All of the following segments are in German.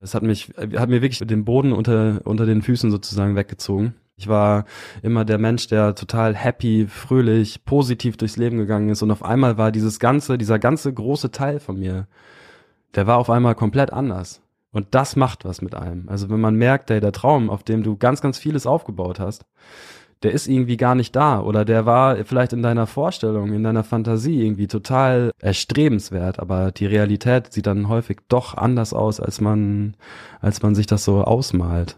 Es hat mich, hat mir wirklich den Boden unter, unter den Füßen sozusagen weggezogen. Ich war immer der Mensch, der total happy, fröhlich, positiv durchs Leben gegangen ist und auf einmal war dieses ganze, dieser ganze große Teil von mir, der war auf einmal komplett anders. Und das macht was mit einem. Also wenn man merkt, ey, der Traum, auf dem du ganz, ganz vieles aufgebaut hast, der ist irgendwie gar nicht da oder der war vielleicht in deiner Vorstellung, in deiner Fantasie irgendwie total erstrebenswert, aber die Realität sieht dann häufig doch anders aus, als man, als man sich das so ausmalt.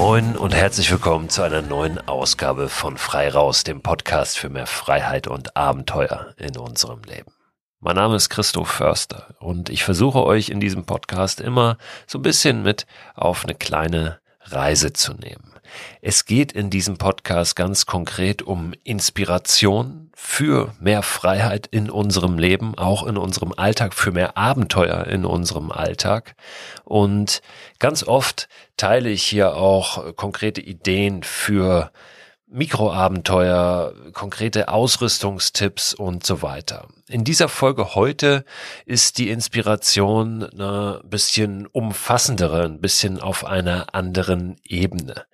Moin und herzlich willkommen zu einer neuen Ausgabe von Frei Raus, dem Podcast für mehr Freiheit und Abenteuer in unserem Leben. Mein Name ist Christoph Förster und ich versuche euch in diesem Podcast immer so ein bisschen mit auf eine kleine Reise zu nehmen. Es geht in diesem Podcast ganz konkret um Inspiration für mehr Freiheit in unserem Leben, auch in unserem Alltag, für mehr Abenteuer in unserem Alltag. Und ganz oft teile ich hier auch konkrete Ideen für Mikroabenteuer, konkrete Ausrüstungstipps und so weiter. In dieser Folge heute ist die Inspiration ein bisschen umfassendere, ein bisschen auf einer anderen Ebene.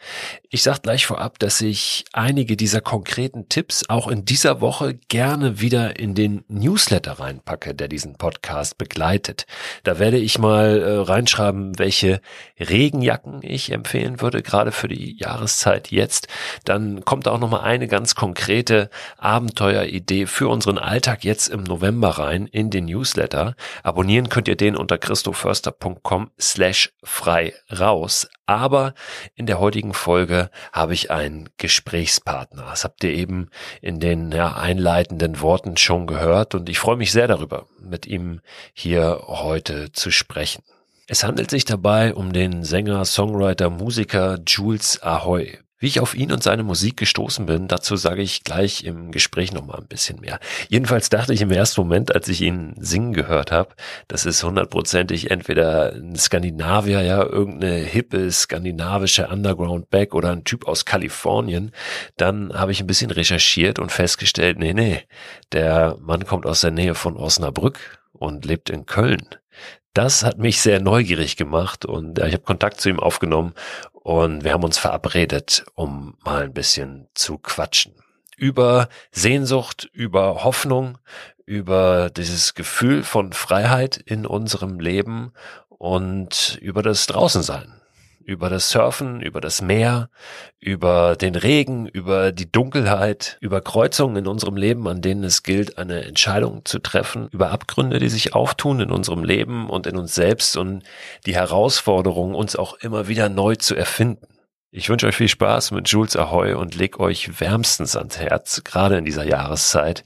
Ich sage gleich vorab, dass ich einige dieser konkreten Tipps auch in dieser Woche gerne wieder in den Newsletter reinpacke, der diesen Podcast begleitet. Da werde ich mal äh, reinschreiben, welche Regenjacken ich empfehlen würde, gerade für die Jahreszeit jetzt. Dann kommt auch noch mal eine ganz konkrete Abenteueridee für unseren Alltag jetzt im November rein in den Newsletter. Abonnieren könnt ihr den unter christoförster.com slash frei raus. Aber in der heutigen Folge habe ich einen Gesprächspartner. Das habt ihr eben in den ja, einleitenden Worten schon gehört und ich freue mich sehr darüber, mit ihm hier heute zu sprechen. Es handelt sich dabei um den Sänger, Songwriter, Musiker Jules Ahoy. Wie ich auf ihn und seine Musik gestoßen bin, dazu sage ich gleich im Gespräch nochmal ein bisschen mehr. Jedenfalls dachte ich im ersten Moment, als ich ihn singen gehört habe, das ist hundertprozentig entweder ein Skandinavier, ja, irgendeine hippe skandinavische Underground-Back oder ein Typ aus Kalifornien. Dann habe ich ein bisschen recherchiert und festgestellt, nee, nee, der Mann kommt aus der Nähe von Osnabrück und lebt in Köln. Das hat mich sehr neugierig gemacht und ich habe Kontakt zu ihm aufgenommen und wir haben uns verabredet, um mal ein bisschen zu quatschen. Über Sehnsucht, über Hoffnung, über dieses Gefühl von Freiheit in unserem Leben und über das Draußensein über das Surfen, über das Meer, über den Regen, über die Dunkelheit, über Kreuzungen in unserem Leben, an denen es gilt, eine Entscheidung zu treffen, über Abgründe, die sich auftun in unserem Leben und in uns selbst und die Herausforderung, uns auch immer wieder neu zu erfinden. Ich wünsche euch viel Spaß mit Jules Ahoy und leg euch wärmstens ans Herz, gerade in dieser Jahreszeit,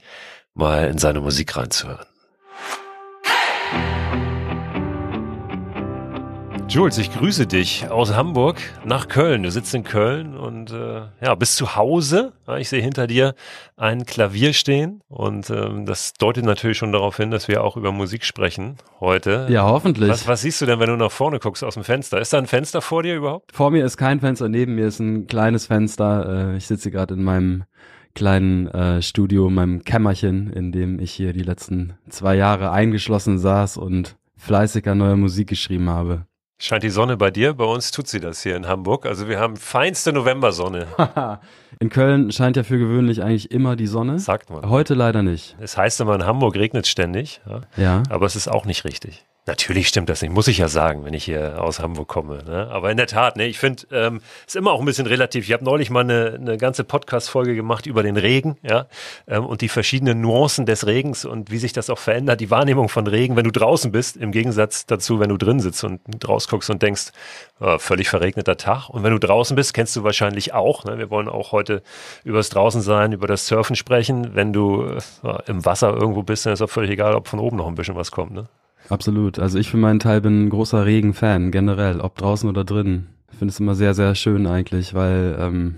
mal in seine Musik reinzuhören. Jules, ich grüße dich aus Hamburg nach Köln. Du sitzt in Köln und äh, ja, bist zu Hause. Ich sehe hinter dir ein Klavier stehen und ähm, das deutet natürlich schon darauf hin, dass wir auch über Musik sprechen heute. Ja, hoffentlich. Was, was siehst du denn, wenn du nach vorne guckst aus dem Fenster? Ist da ein Fenster vor dir überhaupt? Vor mir ist kein Fenster, neben mir ist ein kleines Fenster. Äh, ich sitze gerade in meinem kleinen äh, Studio, meinem Kämmerchen, in dem ich hier die letzten zwei Jahre eingeschlossen saß und fleißiger neue Musik geschrieben habe. Scheint die Sonne bei dir? Bei uns tut sie das hier in Hamburg. Also wir haben feinste Novembersonne. in Köln scheint ja für gewöhnlich eigentlich immer die Sonne. Sagt man. Heute leider nicht. Es heißt immer, in Hamburg regnet ständig. Ja. ja. Aber es ist auch nicht richtig. Natürlich stimmt das nicht, muss ich ja sagen, wenn ich hier aus Hamburg komme. Ne? Aber in der Tat, ne, ich finde, ähm, ist immer auch ein bisschen relativ. Ich habe neulich mal eine, eine ganze Podcast-Folge gemacht über den Regen, ja, ähm, und die verschiedenen Nuancen des Regens und wie sich das auch verändert, die Wahrnehmung von Regen, wenn du draußen bist, im Gegensatz dazu, wenn du drin sitzt und rausguckst und denkst, äh, völlig verregneter Tag. Und wenn du draußen bist, kennst du wahrscheinlich auch. Ne? Wir wollen auch heute über das Draußensein, über das Surfen sprechen. Wenn du äh, im Wasser irgendwo bist, dann ist auch völlig egal, ob von oben noch ein bisschen was kommt. Ne? Absolut. Also ich für meinen Teil bin ein großer Regenfan, generell, ob draußen oder drin. Ich finde es immer sehr, sehr schön eigentlich, weil ähm,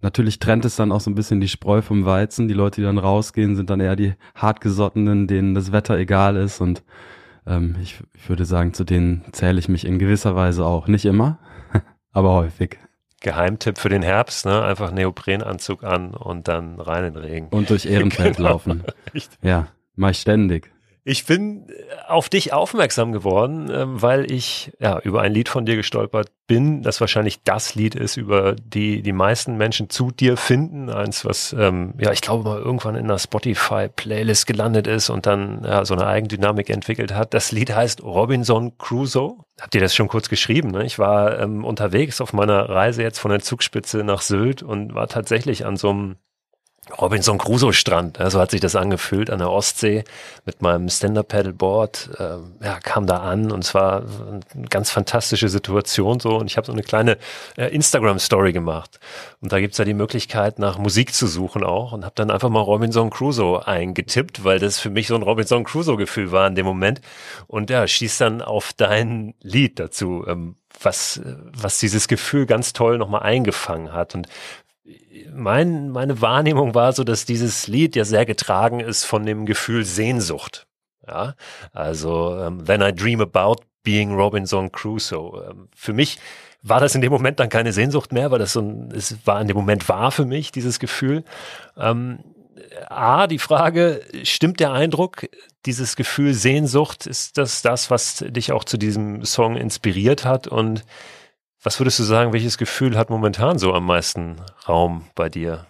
natürlich trennt es dann auch so ein bisschen die Spreu vom Weizen. Die Leute, die dann rausgehen, sind dann eher die hartgesottenen, denen das Wetter egal ist und Ähm, ich, ich würde sagen, zu denen zähle ich mich in gewisser Weise auch. Nicht immer, aber häufig. Geheimtipp für den Herbst, ne? Einfach Neoprenanzug an und dann rein in den Regen. Und durch Ehrenfeld genau. laufen. Ja, mach ich ständig. Ich bin äh, auf dich aufmerksam geworden, ähm, weil ich ja über ein Lied von dir gestolpert bin, das wahrscheinlich das Lied ist, über die die meisten Menschen zu dir finden. Eins, was ähm, ja ich glaube mal irgendwann in einer Spotify-Playlist gelandet ist und dann ja, so eine Eigendynamik entwickelt hat. Das Lied heißt Robinson Crusoe. Habt ihr das schon kurz geschrieben? Ne? Ich war ähm, unterwegs auf meiner Reise jetzt von der Zugspitze nach Sylt und war tatsächlich an so einem Robinson Crusoe Strand, so hat sich das angefühlt an der Ostsee mit meinem Stand-Up Paddleboard, äh, ja, kam da an und es war eine ganz fantastische Situation so. Und ich habe so eine kleine äh, Instagram Story gemacht. Und da gibt's ja die Möglichkeit nach Musik zu suchen auch. Und habe dann einfach mal Robinson Crusoe eingetippt, weil das für mich so ein Robinson Crusoe Gefühl war in dem Moment. Und ja, schießt dann auf dein Lied dazu, ähm, was, was dieses Gefühl ganz toll nochmal eingefangen hat. Und mein, meine Wahrnehmung war so, dass dieses Lied ja sehr getragen ist von dem Gefühl Sehnsucht. Ja, also ähm, When I Dream About Being Robinson Crusoe. Ähm, für mich war das in dem Moment dann keine Sehnsucht mehr, weil das so ein, es war in dem Moment wahr für mich, dieses Gefühl. Ähm, A, die Frage, stimmt der Eindruck, dieses Gefühl Sehnsucht, ist das das, was dich auch zu diesem Song inspiriert hat? Und was würdest du sagen, welches Gefühl hat momentan so am meisten Raum bei dir?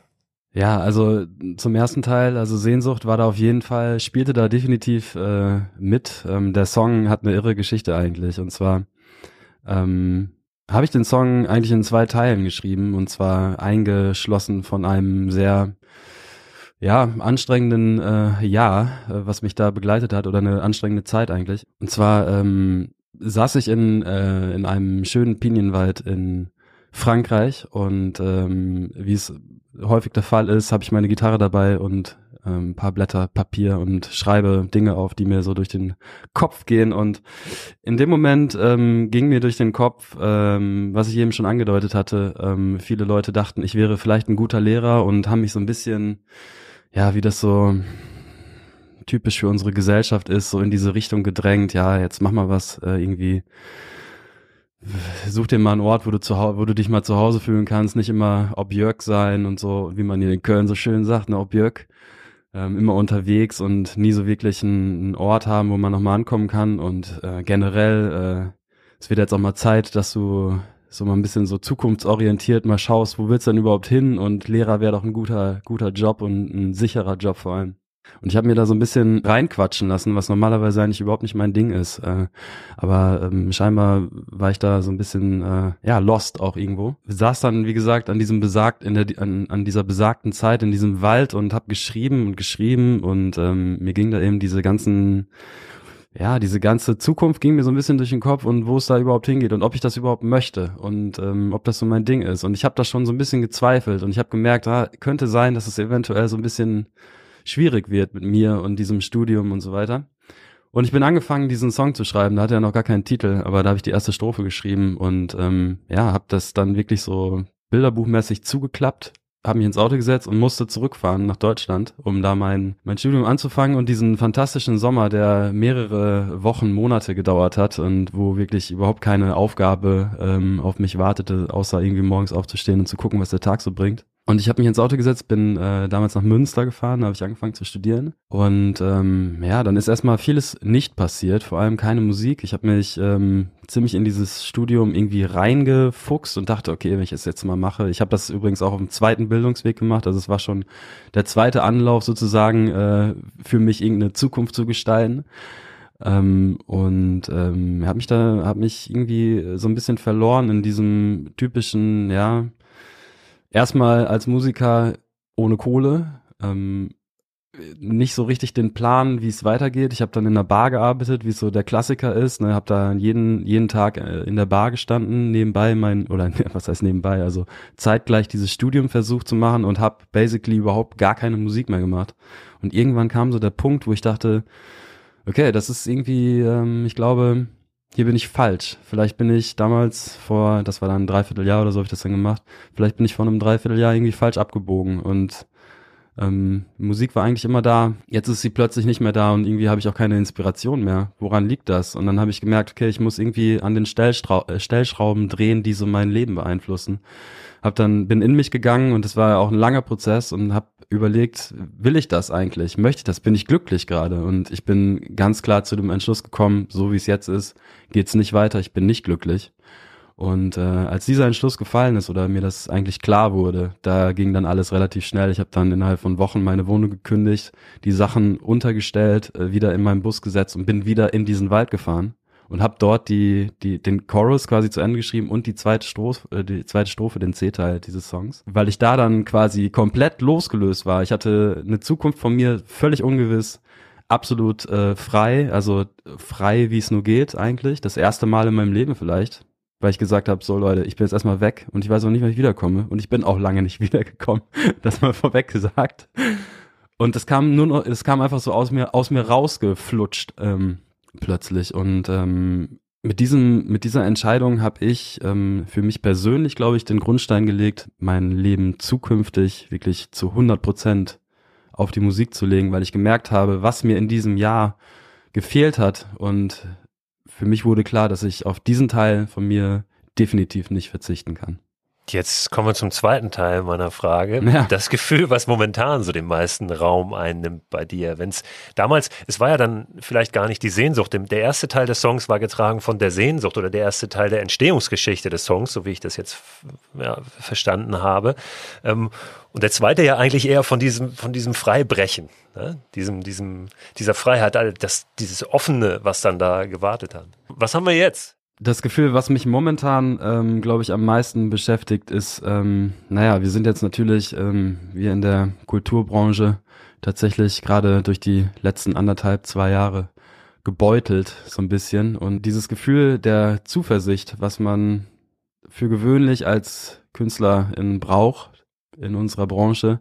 Ja, also zum ersten Teil, also Sehnsucht war da auf jeden Fall, spielte da definitiv äh, mit. Ähm, der Song hat eine irre Geschichte eigentlich. Und zwar ähm, habe ich den Song eigentlich in zwei Teilen geschrieben und zwar eingeschlossen von einem sehr ja, anstrengenden äh, Jahr, äh, was mich da begleitet hat oder eine anstrengende Zeit eigentlich. Und zwar ähm, saß ich in, äh, in einem schönen Pinienwald in Frankreich und ähm, wie es häufig der Fall ist, habe ich meine Gitarre dabei und ähm, ein paar Blätter Papier und schreibe Dinge auf, die mir so durch den Kopf gehen. Und in dem Moment ähm, ging mir durch den Kopf, ähm, was ich eben schon angedeutet hatte, ähm, viele Leute dachten, ich wäre vielleicht ein guter Lehrer und haben mich so ein bisschen, ja, wie das so typisch für unsere Gesellschaft ist, so in diese Richtung gedrängt, ja, jetzt mach mal was äh, irgendwie such dir mal einen Ort, wo du zu wo du dich mal zu Hause fühlen kannst, nicht immer Objörg sein und so, wie man hier in Köln so schön sagt, ne, Objörg, ähm, immer unterwegs und nie so wirklich einen, Ort haben, wo man nochmal ankommen kann und äh, generell, äh, es wird jetzt auch mal Zeit, dass du so mal ein bisschen so zukunftsorientiert mal schaust, wo willst du denn überhaupt hin und Lehrer wäre doch ein guter, guter Job und ein sicherer Job vor allem. Und ich habe mir da so ein bisschen reinquatschen lassen, was normalerweise eigentlich überhaupt nicht mein Ding ist. Äh, aber ähm, scheinbar war ich da so ein bisschen äh, ja lost auch irgendwo. Saß dann wie gesagt an diesem besagt in der an, an dieser besagten Zeit in diesem Wald und habe geschrieben und geschrieben und ähm, mir ging da eben diese ganzen ja, diese ganze Zukunft ging mir so ein bisschen durch den Kopf und wo es da überhaupt hingeht und ob ich das überhaupt möchte und ähm, ob das so mein Ding ist. Und ich habe da schon so ein bisschen gezweifelt und ich habe gemerkt, ah, könnte sein, dass es eventuell so ein bisschen schwierig wird mit mir und diesem Studium und so weiter. Und ich bin angefangen, diesen Song zu schreiben. Da hat er noch gar keinen Titel, aber da habe ich die erste Strophe geschrieben und ähm, ja, habe das dann wirklich so bilderbuchmäßig zugeklappt, habe mich ins Auto gesetzt und musste zurückfahren nach Deutschland, um da mein mein Studium anzufangen und diesen fantastischen Sommer, der mehrere Wochen, Monate gedauert hat und wo wirklich überhaupt keine Aufgabe ähm, auf mich wartete, außer irgendwie morgens aufzustehen und zu gucken, was der Tag so bringt. Und ich habe mich ins Auto gesetzt, bin äh, damals nach Münster gefahren, da habe ich angefangen zu studieren. Und ähm, ja, dann ist erstmal vieles nicht passiert, vor allem keine Musik. Ich habe mich ähm, ziemlich in dieses Studium irgendwie reingefuchst und dachte, okay, wenn ich es jetzt mal mache. Ich habe das übrigens auch dem zweiten Bildungsweg gemacht. Also es war schon der zweite Anlauf sozusagen äh, für mich irgendeine Zukunft zu gestalten. Ähm, und ähm, habe mich da, habe mich irgendwie so ein bisschen verloren in diesem typischen, ja, erstmal als Musiker ohne Kohle, ähm, nicht so richtig den Plan, wie es weitergeht. Ich habe dann in der Bar gearbeitet, wie es so der Klassiker ist. Ne, habe da jeden jeden Tag äh, in der Bar gestanden, nebenbei mein oder was heißt nebenbei, also zeitgleich dieses Studium versucht zu machen und habe basically überhaupt gar keine Musik mehr gemacht. Und irgendwann kam so der Punkt, wo ich dachte, okay, das ist irgendwie, ähm, ich glaube, hier bin ich falsch. Vielleicht bin ich damals vor, das war dann ein Dreivierteljahr oder so habe ich das dann gemacht, vielleicht bin ich vor einem Dreivierteljahr irgendwie falsch abgebogen und Ähm, Musik war eigentlich immer da, jetzt ist sie plötzlich nicht mehr da und irgendwie habe ich auch keine Inspiration mehr. Woran liegt das? Und dann habe ich gemerkt, okay, ich muss irgendwie an den äh, Stellschrauben drehen, die so mein Leben beeinflussen. Hab dann bin in mich gegangen und es war auch ein langer Prozess und habe überlegt, will ich das eigentlich? Möchte ich das? Bin ich glücklich gerade? Und ich bin ganz klar zu dem Entschluss gekommen, so wie es jetzt ist, geht's nicht weiter. Ich bin nicht glücklich. Und äh, als dieser Entschluss gefallen ist oder mir das eigentlich klar wurde, da ging dann alles relativ schnell. Ich habe dann innerhalb von Wochen meine Wohnung gekündigt, die Sachen untergestellt, äh, wieder in meinen Bus gesetzt und bin wieder in diesen Wald gefahren und habe dort die, die, den Chorus quasi zu Ende geschrieben und die zweite Strophe, äh, die zweite Strophe, den C-Teil dieses Songs, weil ich da dann quasi komplett losgelöst war. Ich hatte eine Zukunft von mir völlig ungewiss, absolut äh, frei, also frei, wie es nur geht eigentlich. Das erste Mal in meinem Leben vielleicht, weil ich gesagt habe, so Leute, ich bin jetzt erstmal weg und ich weiß auch nicht, wann ich wiederkomme und ich bin auch lange nicht wiedergekommen, das mal vorweg gesagt. Und es kam nur noch, es kam einfach so aus mir, aus mir rausgeflutscht ähm, plötzlich und ähm, mit diesem, mit dieser Entscheidung habe ich ähm, für mich persönlich, glaube ich, den Grundstein gelegt, mein Leben zukünftig wirklich zu 100 Prozent auf die Musik zu legen, weil ich gemerkt habe, was mir in diesem Jahr gefehlt hat und für mich wurde klar, dass ich auf diesen Teil von mir definitiv nicht verzichten kann. Jetzt kommen wir zum zweiten Teil meiner Frage. Ja. Das Gefühl, was momentan so den meisten Raum einnimmt bei dir. Wenn es damals, es war ja dann vielleicht gar nicht die Sehnsucht. Der erste Teil des Songs war getragen von der Sehnsucht oder der erste Teil der Entstehungsgeschichte des Songs, so wie ich das jetzt ja, verstanden habe. Ähm, und der zweite ja eigentlich eher von diesem, von diesem Freibrechen, ne? diesem, diesem, dieser Freiheit, das, dieses Offene, was dann da gewartet hat. Was haben wir jetzt? Das Gefühl, was mich momentan, ähm, glaube ich, am meisten beschäftigt, ist, ähm, naja, wir sind jetzt natürlich, ähm, wir in der Kulturbranche tatsächlich gerade durch die letzten anderthalb, zwei Jahre gebeutelt, so ein bisschen. Und dieses Gefühl der Zuversicht, was man für gewöhnlich als Künstlerin braucht in unserer Branche,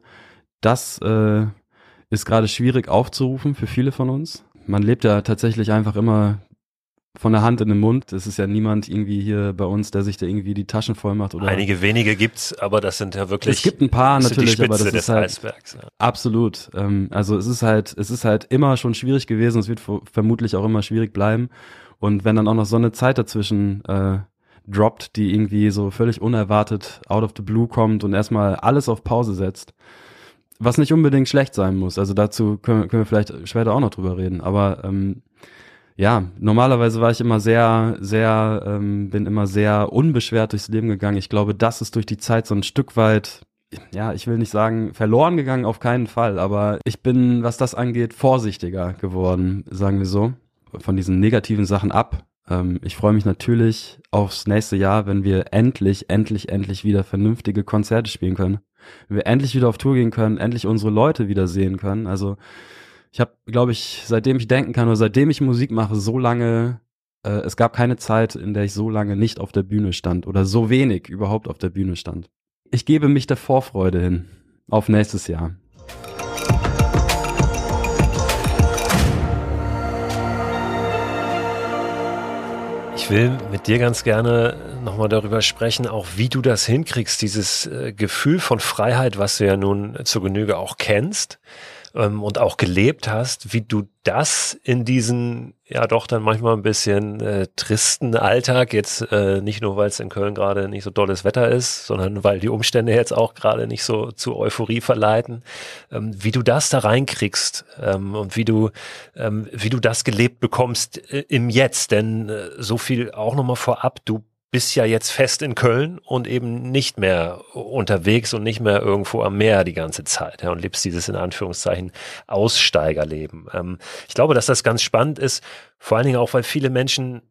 das äh, ist gerade schwierig aufzurufen für viele von uns. Man lebt ja tatsächlich einfach immer von der Hand in den Mund. Es ist ja niemand irgendwie hier bei uns, der sich da irgendwie die Taschen voll macht. Oder Einige wenige gibt's, aber das sind ja wirklich. Es gibt ein paar natürlich, aber das ist halt Eisbergs, ja. absolut. Ähm, also es ist halt, es ist halt immer schon schwierig gewesen. Es wird vermutlich auch immer schwierig bleiben. Und wenn dann auch noch so eine Zeit dazwischen äh, droppt, die irgendwie so völlig unerwartet out of the blue kommt und erstmal alles auf Pause setzt, was nicht unbedingt schlecht sein muss. Also dazu können, können wir vielleicht später auch noch drüber reden. Aber ähm, ja, normalerweise war ich immer sehr, sehr, ähm, bin immer sehr unbeschwert durchs Leben gegangen. Ich glaube, das ist durch die Zeit so ein Stück weit, ja, ich will nicht sagen verloren gegangen, auf keinen Fall, aber ich bin, was das angeht, vorsichtiger geworden, sagen wir so, von diesen negativen Sachen ab. Ähm, ich freue mich natürlich aufs nächste Jahr, wenn wir endlich, endlich, endlich wieder vernünftige Konzerte spielen können. Wenn wir endlich wieder auf Tour gehen können, endlich unsere Leute wieder sehen können. Also ich habe, glaube ich, seitdem ich denken kann oder seitdem ich Musik mache, so lange, äh, es gab keine Zeit, in der ich so lange nicht auf der Bühne stand oder so wenig überhaupt auf der Bühne stand. Ich gebe mich der Vorfreude hin auf nächstes Jahr. Ich will mit dir ganz gerne nochmal darüber sprechen, auch wie du das hinkriegst, dieses äh, Gefühl von Freiheit, was du ja nun zur Genüge auch kennst ähm, und auch gelebt hast, wie du das in diesen ja doch dann manchmal ein bisschen äh, tristen Alltag, jetzt äh, nicht nur, weil es in Köln gerade nicht so dolles Wetter ist, sondern weil die Umstände jetzt auch gerade nicht so zu Euphorie verleiten, ähm, wie du das da reinkriegst ähm, und wie du, ähm, wie du das gelebt bekommst äh, im Jetzt. Denn äh, so viel auch nochmal vorab, du bist ja jetzt fest in Köln und eben nicht mehr unterwegs und nicht mehr irgendwo am Meer die ganze Zeit ja, und lebst dieses in Anführungszeichen Aussteigerleben. Ähm, ich glaube, dass das ganz spannend ist, vor allen Dingen auch, weil viele Menschen,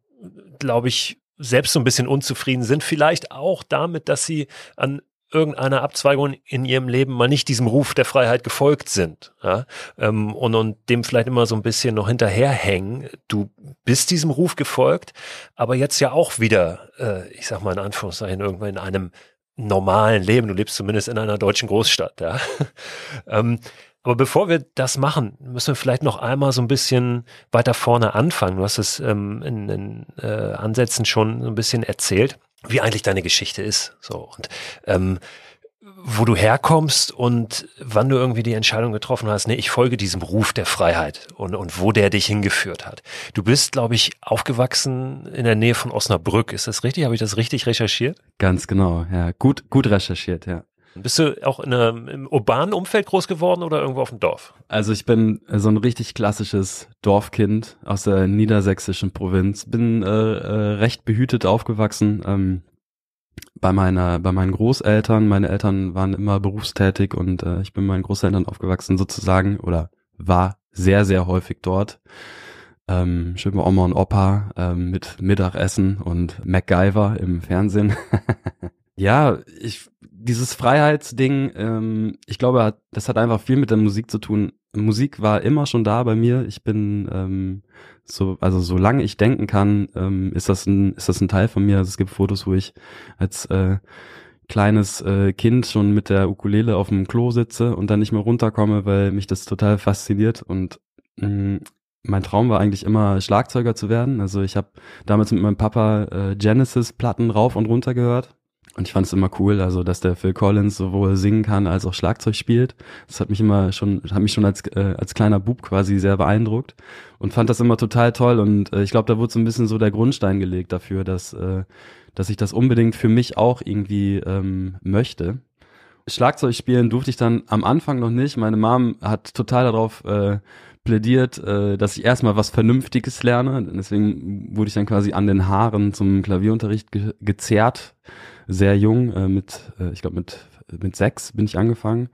glaube ich, selbst so ein bisschen unzufrieden sind, vielleicht auch damit, dass sie an irgendeiner Abzweigung in ihrem Leben mal nicht diesem Ruf der Freiheit gefolgt sind ja? ähm, und, und dem vielleicht immer so ein bisschen noch hinterherhängen. Du bist diesem Ruf gefolgt, aber jetzt ja auch wieder, äh, ich sag mal in Anführungszeichen, irgendwann in einem normalen Leben. Du lebst zumindest in einer deutschen Großstadt. Ja? ähm, aber bevor wir das machen, müssen wir vielleicht noch einmal so ein bisschen weiter vorne anfangen. Du hast es ähm, in, in äh, Ansätzen schon so ein bisschen erzählt wie eigentlich deine Geschichte ist. So und ähm, wo du herkommst und wann du irgendwie die Entscheidung getroffen hast, nee, ich folge diesem Ruf der Freiheit und, und wo der dich hingeführt hat. Du bist, glaube ich, aufgewachsen in der Nähe von Osnabrück. Ist das richtig? Habe ich das richtig recherchiert? Ganz genau, ja. Gut, gut recherchiert, ja. Bist du auch in einem, im urbanen Umfeld groß geworden oder irgendwo auf dem Dorf? Also ich bin so ein richtig klassisches Dorfkind aus der niedersächsischen Provinz. Bin äh, äh, recht behütet aufgewachsen. Ähm, bei meiner, bei meinen Großeltern. Meine Eltern waren immer berufstätig und äh, ich bin meinen Großeltern aufgewachsen sozusagen oder war sehr, sehr häufig dort. Ähm, schön bei Oma und Opa ähm, mit Mittagessen und MacGyver im Fernsehen. ja, ich dieses Freiheitsding, ähm, ich glaube, das hat einfach viel mit der Musik zu tun. Musik war immer schon da bei mir. Ich bin ähm, so, also solange ich denken kann, ähm, ist das ein, ist das ein Teil von mir. Also es gibt Fotos, wo ich als äh, kleines äh, Kind schon mit der Ukulele auf dem Klo sitze und dann nicht mehr runterkomme, weil mich das total fasziniert. Und mh, mm, mein Traum war eigentlich immer Schlagzeuger zu werden. Also ich habe damals mit meinem Papa äh, Genesis-Platten rauf und runter gehört und ich fand es immer cool, also dass der Phil Collins sowohl singen kann als auch Schlagzeug spielt. Das hat mich immer schon, hat mich schon als äh, als kleiner Bub quasi sehr beeindruckt und fand das immer total toll. Und äh, ich glaube, da wurde so ein bisschen so der Grundstein gelegt dafür, dass äh, dass ich das unbedingt für mich auch irgendwie ähm, möchte. Schlagzeug spielen durfte ich dann am Anfang noch nicht. Meine Mom hat total darauf äh, plädiert, äh, dass ich erstmal was Vernünftiges lerne. Deswegen wurde ich dann quasi an den Haaren zum Klavierunterricht ge gezerrt sehr jung, äh, mit, äh, ich glaube mit, mit sechs bin ich angefangen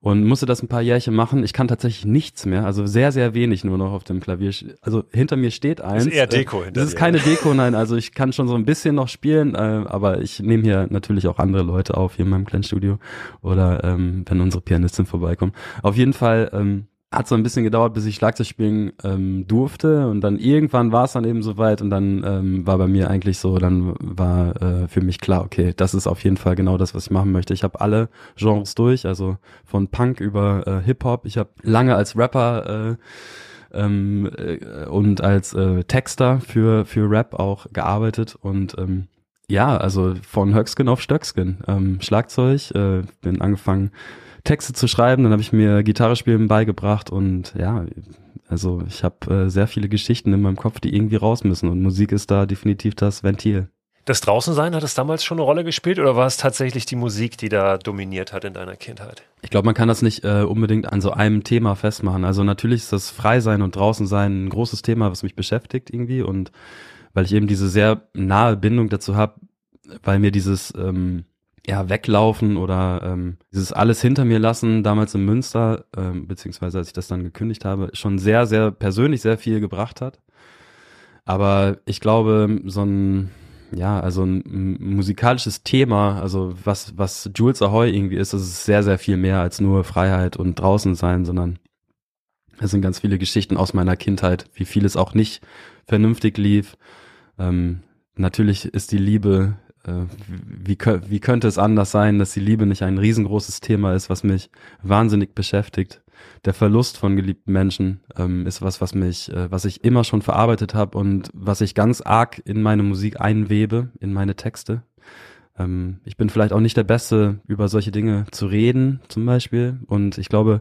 und musste das ein paar Jährchen machen. Ich kann tatsächlich nichts mehr, also sehr, sehr wenig nur noch auf dem Klavier. Also hinter mir steht eins. Das ist eher Deko. Äh, das ist keine Deko, nein. Also ich kann schon so ein bisschen noch spielen, äh, aber ich nehme hier natürlich auch andere Leute auf hier in meinem kleinen Studio oder ähm, wenn unsere Pianistin vorbeikommt. Auf jeden Fall ähm, hat so ein bisschen gedauert, bis ich Schlagzeug spielen ähm, durfte und dann irgendwann war es dann eben soweit und dann ähm, war bei mir eigentlich so, dann war äh, für mich klar, okay, das ist auf jeden Fall genau das, was ich machen möchte. Ich habe alle Genres durch, also von Punk über äh, Hip Hop. Ich habe lange als Rapper äh, ähm, äh, und als äh, Texter für für Rap auch gearbeitet und ähm, ja, also von Höckskin auf Stöckskin. Ähm, Schlagzeug, äh, bin angefangen Texte zu schreiben, dann habe ich mir Gitarre spielen beigebracht und ja, also ich habe äh, sehr viele Geschichten in meinem Kopf, die irgendwie raus müssen und Musik ist da definitiv das Ventil. Das Draußensein, hat es damals schon eine Rolle gespielt oder war es tatsächlich die Musik, die da dominiert hat in deiner Kindheit? Ich glaube, man kann das nicht äh, unbedingt an so einem Thema festmachen. Also natürlich ist das Freisein und Draußensein ein großes Thema, was mich beschäftigt irgendwie und weil ich eben diese sehr nahe Bindung dazu habe, weil mir dieses ähm, ja, weglaufen oder ähm, dieses alles hinter mir lassen, damals in Münster, ähm, beziehungsweise als ich das dann gekündigt habe, schon sehr, sehr persönlich sehr viel gebracht hat. Aber ich glaube, so ein, ja, also ein musikalisches Thema, also was, was Jules Ahoy irgendwie ist, das ist sehr, sehr viel mehr als nur Freiheit und draußen sein, sondern es sind ganz viele Geschichten aus meiner Kindheit, wie vieles auch nicht vernünftig lief. Ähm, natürlich ist die Liebe wie, wie könnte es anders sein, dass die Liebe nicht ein riesengroßes Thema ist, was mich wahnsinnig beschäftigt. Der Verlust von geliebten Menschen ähm, ist was, was mich, äh, was ich immer schon verarbeitet habe und was ich ganz arg in meine Musik einwebe, in meine Texte. Ähm, ich bin vielleicht auch nicht der Beste, über solche Dinge zu reden, zum Beispiel. Und ich glaube,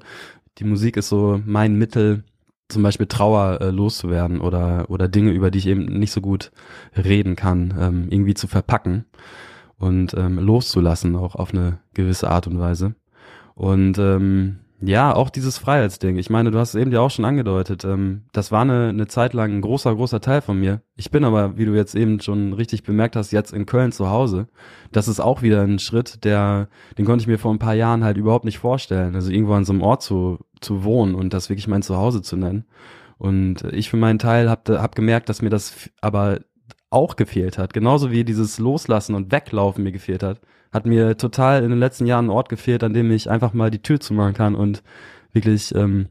die Musik ist so mein Mittel, zum Beispiel Trauer äh, loszuwerden oder, oder Dinge, über die ich eben nicht so gut reden kann, ähm, irgendwie zu verpacken und ähm, loszulassen, auch auf eine gewisse Art und Weise. Und ähm, ja, auch dieses Freiheitsding. Ich meine, du hast es eben ja auch schon angedeutet. Ähm, das war eine, eine Zeit lang ein großer, großer Teil von mir. Ich bin aber, wie du jetzt eben schon richtig bemerkt hast, jetzt in Köln zu Hause. Das ist auch wieder ein Schritt, der, den konnte ich mir vor ein paar Jahren halt überhaupt nicht vorstellen. Also irgendwo an so einem Ort zu, zu wohnen und das wirklich mein Zuhause zu nennen. Und ich für meinen Teil habe hab gemerkt, dass mir das aber auch gefehlt hat. Genauso wie dieses Loslassen und Weglaufen mir gefehlt hat hat mir total in den letzten Jahren ein Ort gefehlt, an dem ich einfach mal die Tür zumachen kann und wirklich, ähm,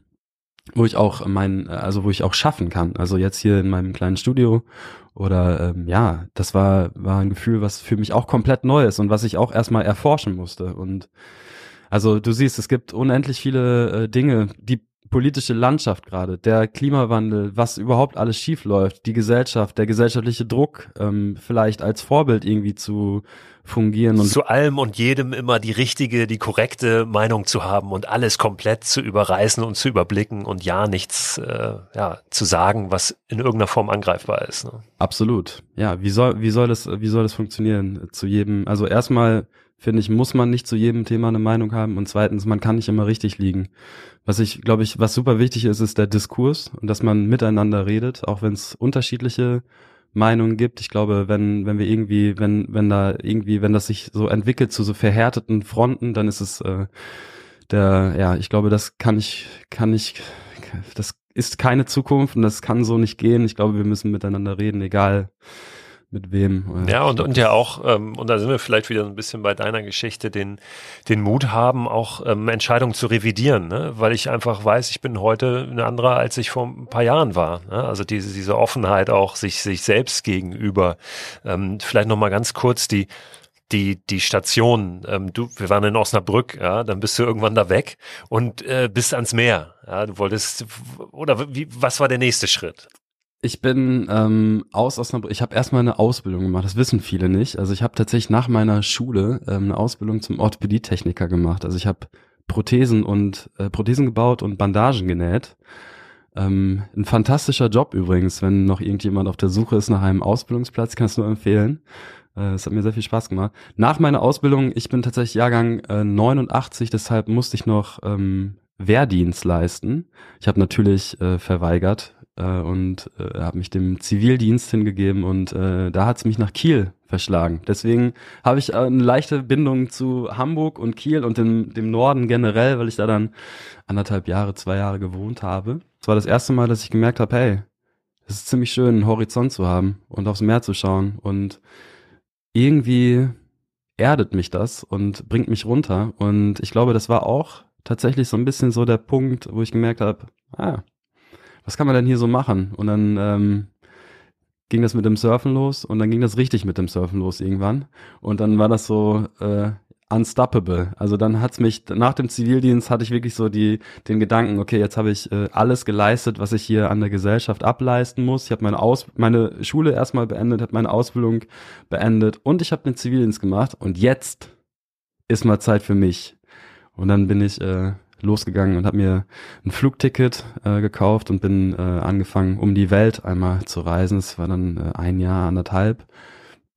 wo ich auch mein, also wo ich auch schaffen kann. Also jetzt hier in meinem kleinen Studio oder ähm, ja, das war war ein Gefühl, was für mich auch komplett neu ist und was ich auch erstmal erforschen musste. Und also du siehst, es gibt unendlich viele äh, Dinge, die politische Landschaft gerade, der Klimawandel, was überhaupt alles schief läuft, die Gesellschaft, der gesellschaftliche Druck, ähm, vielleicht als Vorbild irgendwie zu fungieren und zu allem und jedem immer die richtige, die korrekte Meinung zu haben und alles komplett zu überreißen und zu überblicken und ja nichts äh, ja zu sagen, was in irgendeiner Form angreifbar ist. Ne? Absolut. Ja, wie soll wie soll das wie soll das funktionieren? Zu jedem, also erstmal finde ich, muss man nicht zu jedem Thema eine Meinung haben und zweitens, man kann nicht immer richtig liegen. Was ich, glaube ich, was super wichtig ist, ist der Diskurs und dass man miteinander redet, auch wenn es unterschiedliche Meinungen gibt. Ich glaube, wenn, wenn wir irgendwie, wenn, wenn da irgendwie, wenn das sich so entwickelt zu so verhärteten Fronten, dann ist es äh, der, ja, ich glaube, das kann ich, kann ich, das ist keine Zukunft und das kann so nicht gehen. Ich glaube, wir müssen miteinander reden, egal mit wem. Ja, und, und ja auch, ähm, und da sind wir vielleicht wieder ein bisschen bei deiner Geschichte, den, den Mut haben, auch ähm, Entscheidungen zu revidieren, ne? weil ich einfach weiß, ich bin heute eine andere, als ich vor ein paar Jahren war. Ne? Also diese, diese Offenheit auch sich, sich selbst gegenüber. Ähm, vielleicht nochmal ganz kurz die, die die Station, ähm, du, wir waren in Osnabrück, ja, dann bist du irgendwann da weg und äh, bist ans Meer. Ja, du wolltest oder wie, was war der nächste Schritt? Ich bin ähm, aus Osnabrück. Ich habe erstmal eine Ausbildung gemacht. Das wissen viele nicht. Also ich habe tatsächlich nach meiner Schule ähm, eine Ausbildung zum Orthopädietechniker gemacht. Also ich habe Prothesen und äh, Prothesen gebaut und Bandagen genäht. Ähm, ein fantastischer Job übrigens, wenn noch irgendjemand auf der Suche ist nach einem Ausbildungsplatz, kannst du nur empfehlen. Äh, es hat mir sehr viel Spaß gemacht. Nach meiner Ausbildung, ich bin tatsächlich Jahrgang äh, 89, deshalb musste ich noch ähm, Wehrdienst leisten. Ich habe natürlich äh, verweigert, äh, und äh, habe mich dem Zivildienst hingegeben und äh, da hat's mich nach Kiel verschlagen. Deswegen habe ich eine leichte Bindung zu Hamburg und Kiel und dem, dem Norden generell, weil ich da dann anderthalb Jahre, zwei Jahre gewohnt habe. Es war das erste Mal, dass ich gemerkt habe, hey, es ist ziemlich schön, einen Horizont zu haben und aufs Meer zu schauen und irgendwie erdet mich das und bringt mich runter. Und ich glaube, das war auch tatsächlich so ein bisschen so der Punkt, wo ich gemerkt habe, ah, was kann man denn hier so machen? Und dann ähm, ging das mit dem Surfen los und dann ging das richtig mit dem Surfen los irgendwann. Und dann war das so äh, unstoppable. Also dann hat's mich, nach dem Zivildienst hatte ich wirklich so die, den Gedanken, okay, jetzt habe ich äh, alles geleistet, was ich hier an der Gesellschaft ableisten muss. Ich habe meine meine Schule erstmal beendet, habe meine Ausbildung beendet und ich habe den Zivildienst gemacht und jetzt ist mal Zeit für mich. Und dann bin ich äh, losgegangen und habe mir ein Flugticket äh, gekauft und bin äh, angefangen, um die Welt einmal zu reisen. Es war dann äh, ein Jahr, anderthalb.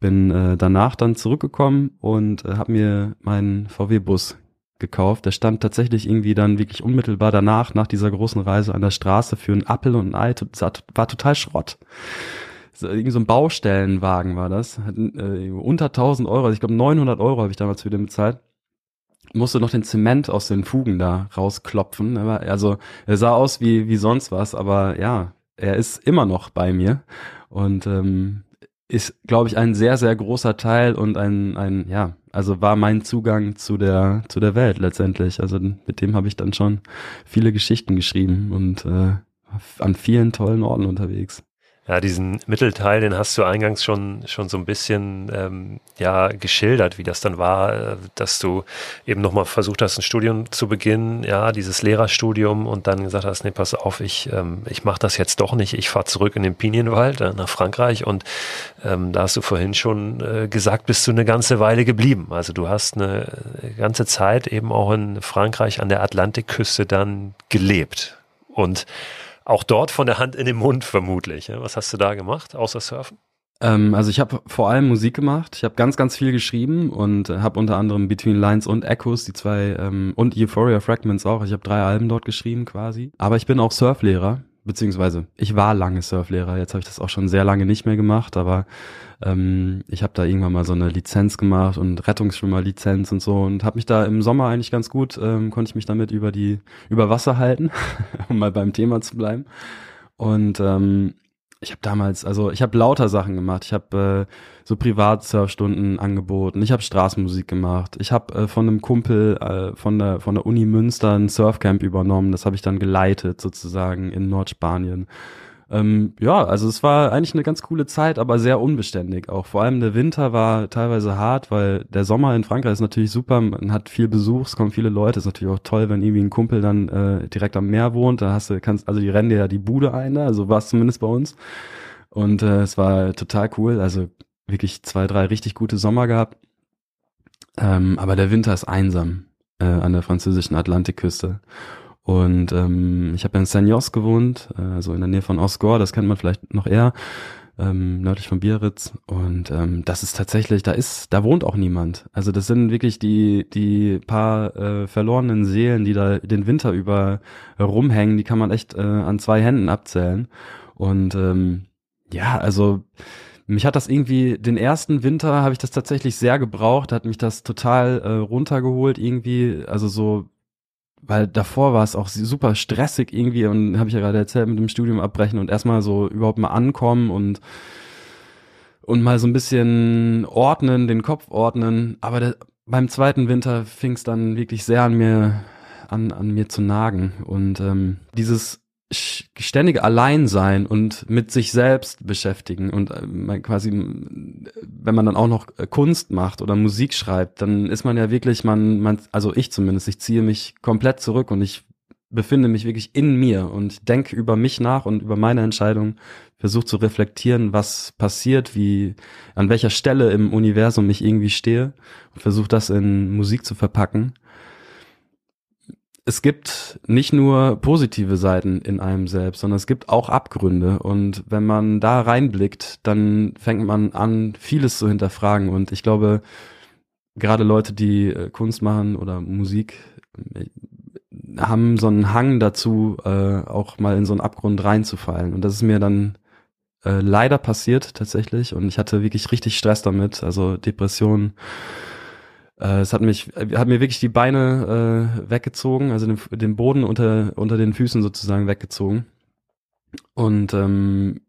Bin äh, danach dann zurückgekommen und äh, habe mir meinen VW-Bus gekauft. Der stand tatsächlich irgendwie dann wirklich unmittelbar danach, nach dieser großen Reise an der Straße für einen Appel und ein Ei. War total Schrott. So, irgendwie so ein Baustellenwagen war das. Hat, äh, unter 1000 Euro, also ich glaube 900 Euro habe ich damals für den bezahlt musste noch den Zement aus den Fugen da rausklopfen. Also er sah aus wie, wie sonst was, aber ja, er ist immer noch bei mir und ähm, ist, glaube ich, ein sehr, sehr großer Teil und ein, ein, ja, also war mein Zugang zu der, zu der Welt letztendlich. Also mit dem habe ich dann schon viele Geschichten geschrieben und äh, an vielen tollen Orten unterwegs. Ja, diesen Mittelteil, den hast du eingangs schon, schon so ein bisschen ähm, ja, geschildert, wie das dann war, äh, dass du eben nochmal versucht hast, ein Studium zu beginnen, ja, dieses Lehrerstudium und dann gesagt hast, nee, pass auf, ich, ähm, ich mache das jetzt doch nicht, ich fahre zurück in den Pinienwald äh, nach Frankreich und ähm, da hast du vorhin schon äh, gesagt, bist du eine ganze Weile geblieben. Also du hast eine ganze Zeit eben auch in Frankreich an der Atlantikküste dann gelebt und auch dort von der Hand in den Mund vermutlich. Was hast du da gemacht, außer Surfen? Ähm, also ich habe vor allem Musik gemacht. Ich habe ganz, ganz viel geschrieben und habe unter anderem Between Lines und Echoes, die zwei, ähm, und Euphoria Fragments auch. Ich habe drei Alben dort geschrieben quasi. Aber ich bin auch Surflehrer beziehungsweise ich war lange Surflehrer, jetzt habe ich das auch schon sehr lange nicht mehr gemacht, aber ähm, ich habe da irgendwann mal so eine Lizenz gemacht und Rettungsschwimmerlizenz und so und habe mich da im Sommer eigentlich ganz gut, ähm, konnte ich mich damit über die über Wasser halten, um mal beim Thema zu bleiben. Und ähm, ich habe damals, also ich habe lauter Sachen gemacht. Ich habe äh, so Privatsurfstunden angeboten. Ich habe Straßenmusik gemacht. Ich habe äh, von einem Kumpel äh, von der von der Uni Münster ein Surfcamp übernommen. Das habe ich dann geleitet sozusagen in Nordspanien. Ähm, ja, also es war eigentlich eine ganz coole Zeit, aber sehr unbeständig auch. Vor allem der Winter war teilweise hart, weil der Sommer in Frankreich ist natürlich super, man hat viel Besuch, es kommen viele Leute, ist natürlich auch toll, wenn irgendwie ein Kumpel dann äh, direkt am Meer wohnt, da hast du, kannst, also die rennen dir ja die Bude ein, da, also war es zumindest bei uns. Und äh, es war total cool, also wirklich zwei, drei richtig gute Sommer gehabt. Ähm, aber der Winter ist einsam äh, an der französischen Atlantikküste. Und ähm, ich habe in Sagnos gewohnt, äh, also in der Nähe von Osgore, das kennt man vielleicht noch eher, ähm, nördlich von Biarritz. Und ähm, das ist tatsächlich, da ist, da wohnt auch niemand. Also das sind wirklich die die paar äh, verlorenen Seelen, die da den Winter über rumhängen. Die kann man echt äh, an zwei Händen abzählen. Und ähm, ja, also mich hat das irgendwie, den ersten Winter habe ich das tatsächlich sehr gebraucht, hat mich das total äh, runtergeholt irgendwie, also so weil davor war es auch super stressig irgendwie und habe ich ja gerade erzählt mit dem Studium abbrechen und erstmal so überhaupt mal ankommen und und mal so ein bisschen ordnen, den Kopf ordnen. Aber der, beim zweiten Winter fing es dann wirklich sehr an mir an, an mir zu nagen und ähm, dieses ständige Alleinsein und mit sich selbst beschäftigen und äh, quasi, wenn man dann auch noch äh, Kunst macht oder Musik schreibt, dann ist man ja wirklich, man, man, also ich zumindest, ich ziehe mich komplett zurück und ich befinde mich wirklich in mir und denke über mich nach und über meine Entscheidung, versuche zu reflektieren, was passiert, wie, an welcher Stelle im Universum ich irgendwie stehe und versuche das in Musik zu verpacken es gibt nicht nur positive Seiten in einem selbst, sondern es gibt auch Abgründe. Und wenn man da reinblickt, dann fängt man an, vieles zu hinterfragen. Und ich glaube, gerade Leute, die äh, Kunst machen oder Musik, äh, haben so einen Hang dazu, äh, auch mal in so einen Abgrund reinzufallen. Und das ist mir dann leider passiert tatsächlich. Und ich hatte wirklich richtig Stress damit, also Depressionen äh, es hat mich, hat mir wirklich die Beine äh, weggezogen, also den, den Boden unter, unter den Füßen sozusagen weggezogen. Und ähm,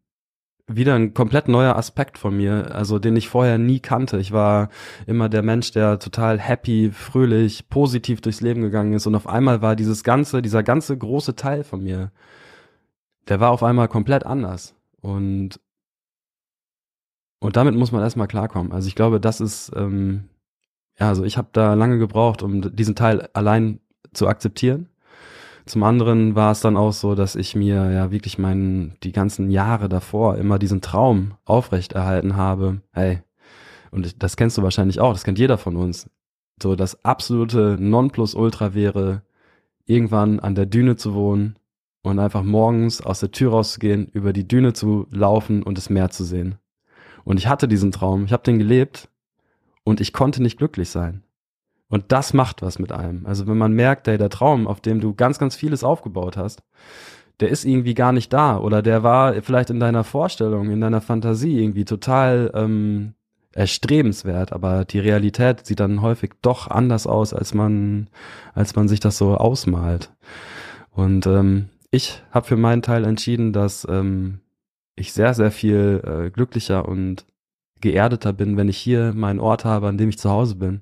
wieder ein komplett neuer Aspekt von mir, also den ich vorher nie kannte. Ich war immer der Mensch, der total happy, fröhlich, positiv durchs Leben gegangen ist und auf einmal war dieses ganze, dieser ganze große Teil von mir, der war auf einmal komplett anders und und damit muss man erstmal klarkommen. Also ich glaube, das ist ähm, ja, also ich habe da lange gebraucht, um diesen Teil allein zu akzeptieren. Zum anderen war es dann auch so, dass ich mir ja wirklich meinen, die ganzen Jahre davor immer diesen Traum aufrechterhalten habe. Hey, und das kennst du wahrscheinlich auch, das kennt jeder von uns. So das absolute Nonplusultra wäre, irgendwann an der Düne zu wohnen und einfach morgens aus der Tür rauszugehen, über die Düne zu laufen und das Meer zu sehen. Und ich hatte diesen Traum, ich habe den gelebt und ich konnte nicht glücklich sein. Und das macht was mit einem. Also wenn man merkt, ey, der Traum, auf dem du ganz, ganz vieles aufgebaut hast, der ist irgendwie gar nicht da oder der war vielleicht in deiner Vorstellung, in deiner Fantasie irgendwie total ähm, erstrebenswert, aber die Realität sieht dann häufig doch anders aus, als man, als man sich das so ausmalt. Und ähm, ich habe für meinen Teil entschieden, dass ähm, ich sehr, sehr viel äh, glücklicher und geerdeter bin, wenn ich hier meinen Ort habe, an dem ich zu Hause bin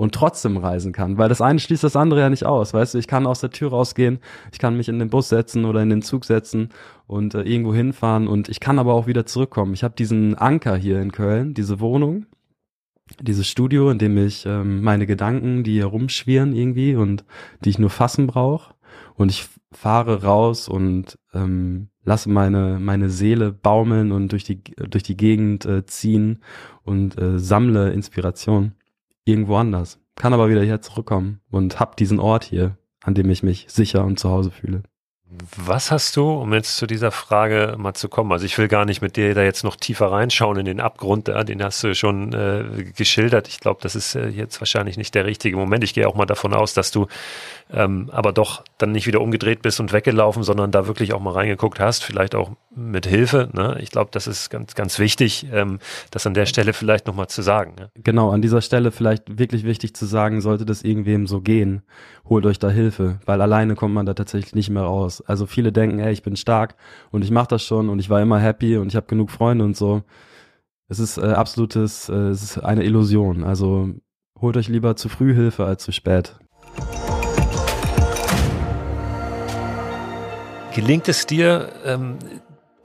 und trotzdem reisen kann, weil das eine schließt das andere ja nicht aus, weißt du, ich kann aus der Tür rausgehen, ich kann mich in den Bus setzen oder in den Zug setzen und äh, irgendwo hinfahren und ich kann aber auch wieder zurückkommen. Ich habe diesen Anker hier in Köln, diese Wohnung, dieses Studio, in dem ich ähm, meine Gedanken, die hier rumschwirren irgendwie und die ich nur fassen brauche und ich fahre raus und ähm, lasse meine, meine Seele baumeln und durch die, durch die Gegend äh, ziehen und äh, sammle Inspiration irgendwo anders. Kann aber wieder hier zurückkommen und hab diesen Ort hier, an dem ich mich sicher und zu Hause fühle. Was hast du, um jetzt zu dieser Frage mal zu kommen? Also ich will gar nicht mit dir da jetzt noch tiefer reinschauen in den Abgrund, ja, den hast du schon äh, geschildert. Ich glaube, das ist äh, jetzt wahrscheinlich nicht der richtige Moment. Ich gehe auch mal davon aus, dass du ähm, aber doch dann nicht wieder umgedreht bist und weggelaufen, sondern da wirklich auch mal reingeguckt hast, vielleicht auch mit Hilfe. Ne? Ich glaube, das ist ganz, ganz wichtig, ähm, das an der Stelle vielleicht nochmal zu sagen. Ne? Genau, an dieser Stelle vielleicht wirklich wichtig zu sagen, sollte das irgendwem so gehen, holt euch da Hilfe, weil alleine kommt man da tatsächlich nicht mehr raus. Also viele denken, ey, ich bin stark und ich mache das schon und ich war immer happy und ich habe genug Freunde und so. Es ist äh, absolutes, äh, es ist eine Illusion. Also holt euch lieber zu früh Hilfe als zu spät. Gelingt es dir, ähm,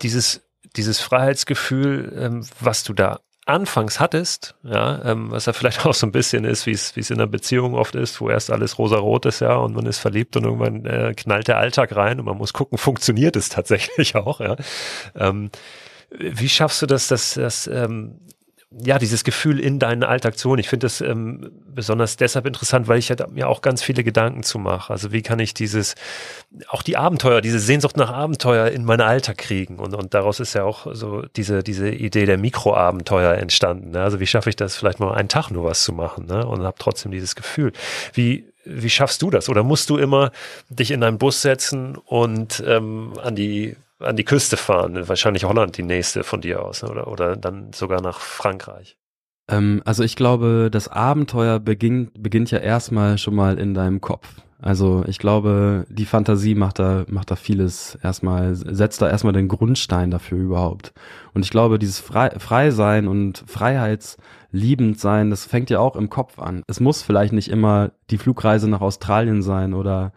dieses, dieses Freiheitsgefühl, ähm, was du da anfangs hattest, ja, ähm, was ja vielleicht auch so ein bisschen ist, wie es wie es in einer Beziehung oft ist, wo erst alles rosa-rot ist, ja, und man ist verliebt und irgendwann äh, knallt der Alltag rein und man muss gucken, funktioniert es tatsächlich auch, ja. Ähm, wie schaffst du das, dass das ähm, ja, dieses Gefühl in deinen Alltag zu holen. Ich finde das ähm, besonders deshalb interessant, weil ich halt mir auch ganz viele Gedanken zu mache. Also wie kann ich dieses, auch die Abenteuer, diese Sehnsucht nach Abenteuer in meinen Alltag kriegen? Und, und daraus ist ja auch so diese, diese Idee der Mikroabenteuer entstanden. Ne? Also wie schaffe ich das, vielleicht mal einen Tag nur was zu machen ne? und habe trotzdem dieses Gefühl. Wie, wie schaffst du das? Oder musst du immer dich in einen Bus setzen und ähm, an die an die Küste fahren. Wahrscheinlich Holland die nächste von dir aus ne? oder, oder dann sogar nach Frankreich. Ähm, also ich glaube, das Abenteuer beginnt, beginnt ja erstmal schon mal in deinem Kopf. Also ich glaube, die Fantasie macht da, macht da vieles erstmal, setzt da erstmal den Grundstein dafür überhaupt. Und ich glaube, dieses Frei, Freisein und Freiheitsliebend sein, das fängt ja auch im Kopf an. Es muss vielleicht nicht immer die Flugreise nach Australien sein oder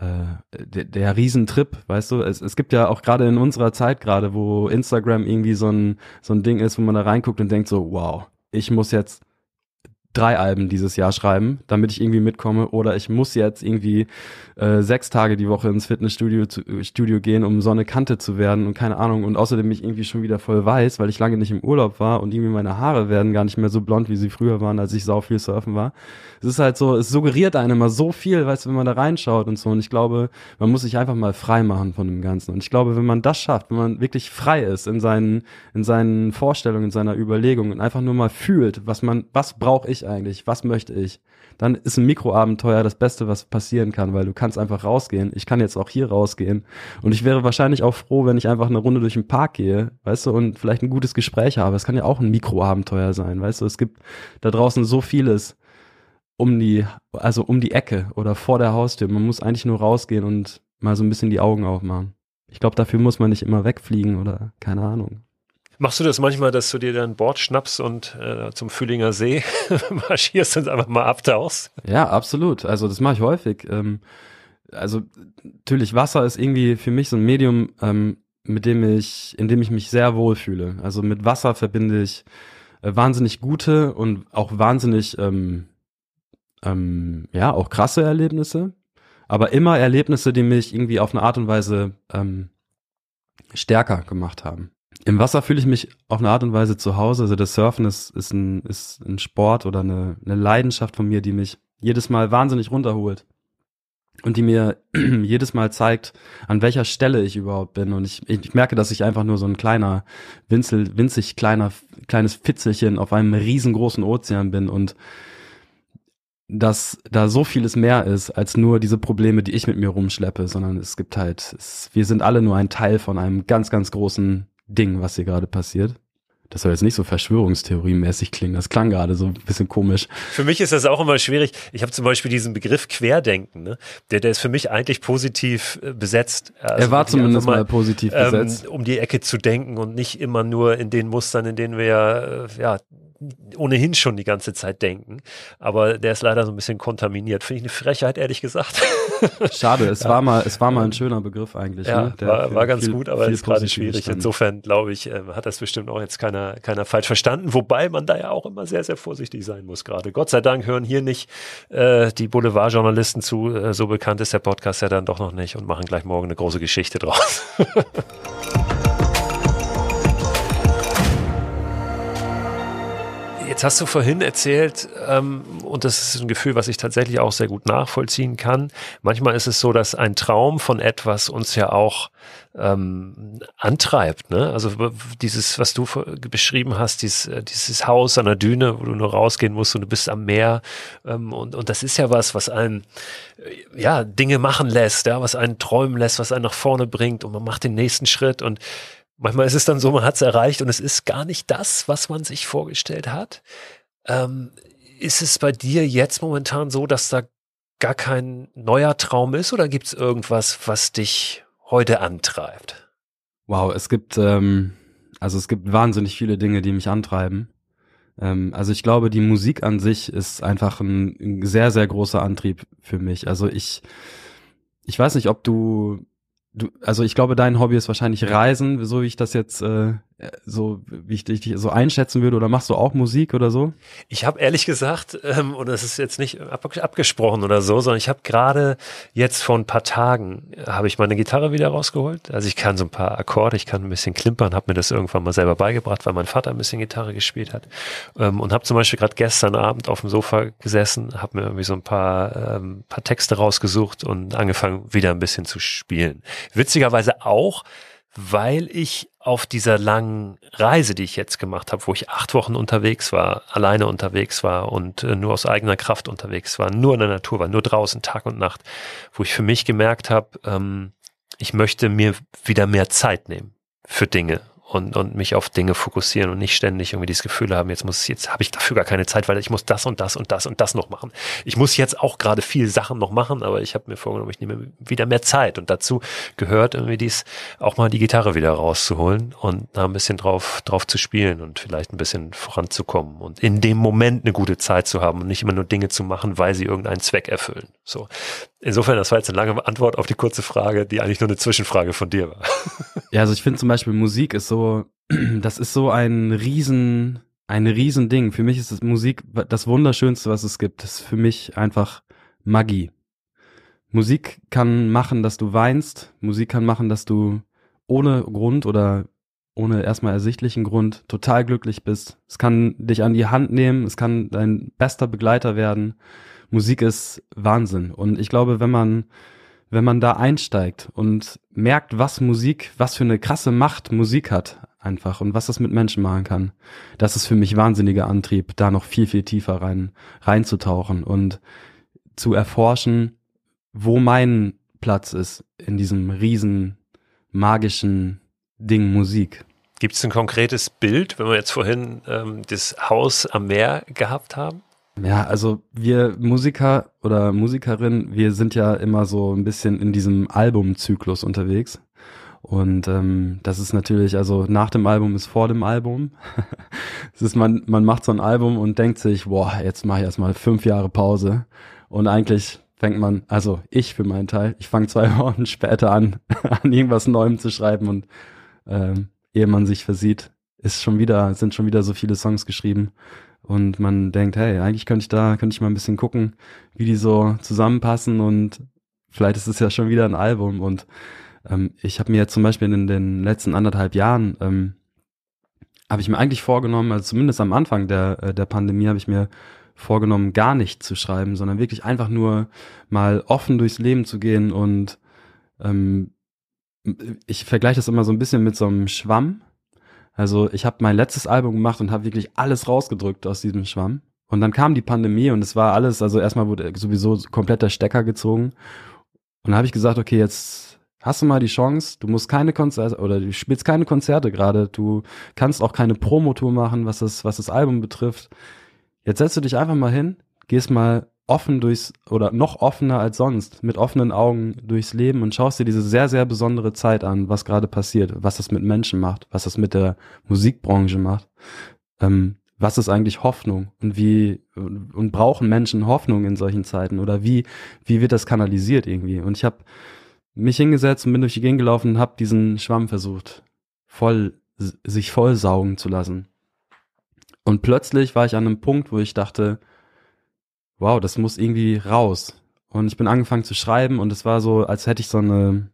äh, der, der Riesentrip, weißt du, es, es gibt ja auch gerade in unserer Zeit gerade, wo Instagram irgendwie so ein, so ein Ding ist, wo man da reinguckt und denkt so, wow, ich muss jetzt drei Alben dieses Jahr schreiben, damit ich irgendwie mitkomme. Oder ich muss jetzt irgendwie äh, sechs Tage die Woche ins Fitnessstudio zu, äh, Studio gehen, um so eine Kante zu werden und keine Ahnung. Und außerdem mich irgendwie schon wieder voll weiß, weil ich lange nicht im Urlaub war und irgendwie meine Haare werden gar nicht mehr so blond, wie sie früher waren, als ich sau viel surfen war. Es ist halt so, es suggeriert einem immer so viel, weißt du, wenn man da reinschaut und so. Und ich glaube, man muss sich einfach mal frei machen von dem Ganzen. Und ich glaube, wenn man das schafft, wenn man wirklich frei ist in seinen, in seinen Vorstellungen, in seiner Überlegung und einfach nur mal fühlt, was man, was brauche ich eigentlich? Was möchte ich? Dann ist ein Mikroabenteuer das Beste, was passieren kann, weil du kannst einfach rausgehen. Ich kann jetzt auch hier rausgehen. Und ich wäre wahrscheinlich auch froh, wenn ich einfach eine Runde durch den Park gehe, weißt du, und vielleicht ein gutes Gespräch habe. Es kann ja auch ein Mikroabenteuer sein, weißt du. Es gibt da draußen so vieles um die, also um die Ecke oder vor der Haustür. Man muss eigentlich nur rausgehen und mal so ein bisschen die Augen aufmachen. Ich glaube, dafür muss man nicht immer wegfliegen oder keine Ahnung. Machst du das manchmal, dass du dir dein Board schnappst und äh, zum Fühlinger See marschierst und einfach mal abtauchst? Ja, absolut. Also das mache ich häufig. Ähm, also natürlich Wasser ist irgendwie für mich so ein Medium, ähm, mit dem ich, in dem ich mich sehr wohl fühle. Also mit Wasser verbinde ich äh, wahnsinnig gute und auch wahnsinnig, ähm, ähm, ja, auch krasse Erlebnisse. Aber immer Erlebnisse, die mich irgendwie auf eine Art und Weise ähm, stärker gemacht haben. Im Wasser fühle ich mich auf eine Art und Weise zu Hause. Also das Surfen ist, ist, ein, ist ein Sport oder eine, eine Leidenschaft von mir, die mich jedes Mal wahnsinnig runterholt. Und die mir jedes Mal zeigt, an welcher Stelle ich überhaupt bin. Und ich, ich merke, dass ich einfach nur so ein kleiner, winzel, winzig kleiner, kleines Fitzelchen auf einem riesengroßen Ozean bin und dass da so vieles mehr ist als nur diese Probleme, die ich mit mir rumschleppe, sondern es gibt halt, es, wir sind alle nur ein Teil von einem ganz, ganz großen Ding, was hier gerade passiert. Das soll jetzt nicht so Verschwörungstheoriemäßig klingen. Das klang gerade so ein bisschen komisch. Für mich ist das auch immer schwierig. Ich habe zum Beispiel diesen Begriff Querdenken, ne? der, der ist für mich eigentlich positiv äh, besetzt. Also er war zumindest mal, mal, positiv ähm, besetzt. Um die Ecke zu denken und nicht immer nur in den Mustern, in denen wir äh, ja ohnehin schon die ganze Zeit denken. Aber der ist leider so ein bisschen kontaminiert. Finde ich eine Frechheit, ehrlich gesagt. Schade, es ja. war mal, es war mal ein schöner Begriff eigentlich. Ja, ne? war, war ganz viel, gut, aber ist gerade schwierig. Stand. Insofern glaube ich, äh, hat das bestimmt auch jetzt keiner, keiner falsch verstanden. Wobei man da ja auch immer sehr, sehr vorsichtig sein muss gerade. Gott sei Dank hören hier nicht äh, die Boulevardjournalisten zu. Äh, so bekannt ist der Podcast ja dann doch noch nicht und machen gleich morgen eine große Geschichte draus. Jetzt hast du vorhin erzählt, ähm, und das ist ein Gefühl, was ich tatsächlich auch sehr gut nachvollziehen kann. Manchmal ist es so, dass ein Traum von etwas uns ja auch ähm, antreibt. Ne? Also dieses, was du beschrieben hast, dieses, äh, dieses Haus an der Düne, wo du nur rausgehen musst und du bist am Meer. Ähm, und, und das ist ja was, was einen äh, ja Dinge machen lässt, ja, was einen träumen lässt, was einen nach vorne bringt und man macht den nächsten Schritt und manchmal ist es dann so, man hat es erreicht und es ist gar nicht das, was man sich vorgestellt hat. Ähm, ist es bei dir jetzt momentan so, dass da gar kein neuer Traum ist oder gibt es irgendwas, was dich heute antreibt? Wow, es gibt ähm, also es gibt wahnsinnig viele Dinge, die mich antreiben. Ähm, also ich glaube, die Musik an sich ist einfach ein, ein sehr sehr großer Antrieb für mich. Also ich ich weiß nicht, ob du du, also ich glaube, dein Hobby ist wahrscheinlich Reisen, so wie ich das jetzt äh, so wie ich dich so einschätzen würde. Oder machst du auch Musik oder so? Ich habe ehrlich gesagt, ähm, und das ist jetzt nicht ab, abgesprochen oder so, sondern ich habe gerade jetzt vor ein paar Tagen habe ich meine Gitarre wieder rausgeholt. Also ich kann so ein paar Akkorde, ich kann ein bisschen klimpern, habe mir das irgendwann mal selber beigebracht, weil mein Vater ein bisschen Gitarre gespielt hat ähm, und habe zum Beispiel gerade gestern Abend auf dem Sofa gesessen, habe mir irgendwie so ein paar ähm, paar Texte rausgesucht und angefangen wieder ein bisschen zu spielen. Witzigerweise auch, weil ich auf dieser langen Reise, die ich jetzt gemacht habe, wo ich acht Wochen unterwegs war, alleine unterwegs war und äh, nur aus eigener Kraft unterwegs war, nur in der Natur war, nur draußen Tag und Nacht, wo ich für mich gemerkt habe, ähm, ich möchte mir wieder mehr Zeit nehmen für Dinge und, und mich auf Dinge fokussieren und nicht ständig irgendwie dieses Gefühl haben, jetzt muss jetzt habe ich dafür gar keine Zeit, weil ich muss das und das und das und das noch machen. Ich muss jetzt auch gerade viel Sachen noch machen, aber ich habe mir vorgenommen, ich nehme wieder mehr Zeit und dazu gehört irgendwie dies auch mal die Gitarre wieder rauszuholen und da ein bisschen drauf drauf zu spielen und vielleicht ein bisschen voranzukommen und in dem Moment eine gute Zeit zu haben und nicht immer nur Dinge zu machen, weil sie irgendeinen Zweck erfüllen. So. Insofern, das war jetzt eine lange Antwort auf die kurze Frage, die eigentlich nur eine Zwischenfrage von dir war. Ja, also ich finde zum Beispiel Musik ist so, das ist so ein riesen, ein riesen. Für mich ist Musik das Wunderschönste, was es gibt. Das ist für mich einfach Magie. Musik kann machen, dass du weinst. Musik kann machen, dass du ohne Grund oder ohne erstmal ersichtlichen Grund total glücklich bist. Es kann dich an die Hand nehmen. Es kann dein bester Begleiter werden. Musik ist Wahnsinn. Und ich glaube, wenn man, wenn man da einsteigt und merkt, was Musik, was für eine krasse Macht Musik hat, einfach und was das mit Menschen machen kann, das ist für mich wahnsinniger Antrieb, da noch viel, viel tiefer rein, reinzutauchen und zu erforschen, wo mein Platz ist in diesem riesen magischen Ding Musik. Gibt es ein konkretes Bild, wenn wir jetzt vorhin ähm, das Haus am Meer gehabt haben? Ja, also wir Musiker oder Musikerinnen, wir sind ja immer so ein bisschen in diesem Albumzyklus unterwegs. Und ähm, das ist natürlich, also nach dem Album ist vor dem Album. es ist, man, man macht so ein Album und denkt sich, boah, jetzt mache ich erstmal fünf Jahre Pause. Und eigentlich fängt man, also ich für meinen Teil, ich fange zwei Wochen später an, an irgendwas Neuem zu schreiben und ähm, ehe man sich versieht, ist schon wieder, sind schon wieder so viele Songs geschrieben und man denkt, hey, eigentlich könnte ich da, könnte ich mal ein bisschen gucken, wie die so zusammenpassen. Und vielleicht ist es ja schon wieder ein Album. Und ähm, ich habe mir jetzt zum Beispiel in den letzten anderthalb Jahren ähm, habe ich mir eigentlich vorgenommen, also zumindest am Anfang der, äh, der Pandemie habe ich mir vorgenommen, gar nicht zu schreiben, sondern wirklich einfach nur mal offen durchs Leben zu gehen. Und ähm, ich vergleiche das immer so ein bisschen mit so einem Schwamm. Also ich habe mein letztes Album gemacht und habe wirklich alles rausgedrückt aus diesem Schwamm. Und dann kam die Pandemie und es war alles, also erstmal wurde sowieso komplett der Stecker gezogen. Und dann habe ich gesagt, okay, jetzt hast du mal die Chance, du musst keine Konzerte oder du spielst keine Konzerte gerade, du kannst auch keine Promotour machen, was das, was das Album betrifft. Jetzt setzt du dich einfach mal hin, gehst mal offen durchs oder noch offener als sonst, mit offenen Augen durchs Leben und schaust dir diese sehr, sehr besondere Zeit an, was gerade passiert, was das mit Menschen macht, was das mit der Musikbranche macht. Ähm, was ist eigentlich Hoffnung und wie und brauchen Menschen Hoffnung in solchen Zeiten oder wie wie wird das kanalisiert irgendwie? Und ich habe mich hingesetzt und bin durch die Gegend gelaufen und habe diesen Schwamm versucht voll sich voll saugen zu lassen. Und plötzlich war ich an einem Punkt, wo ich dachte, wow, das muss irgendwie raus. Und ich bin angefangen zu schreiben und es war so, als hätte ich so eine,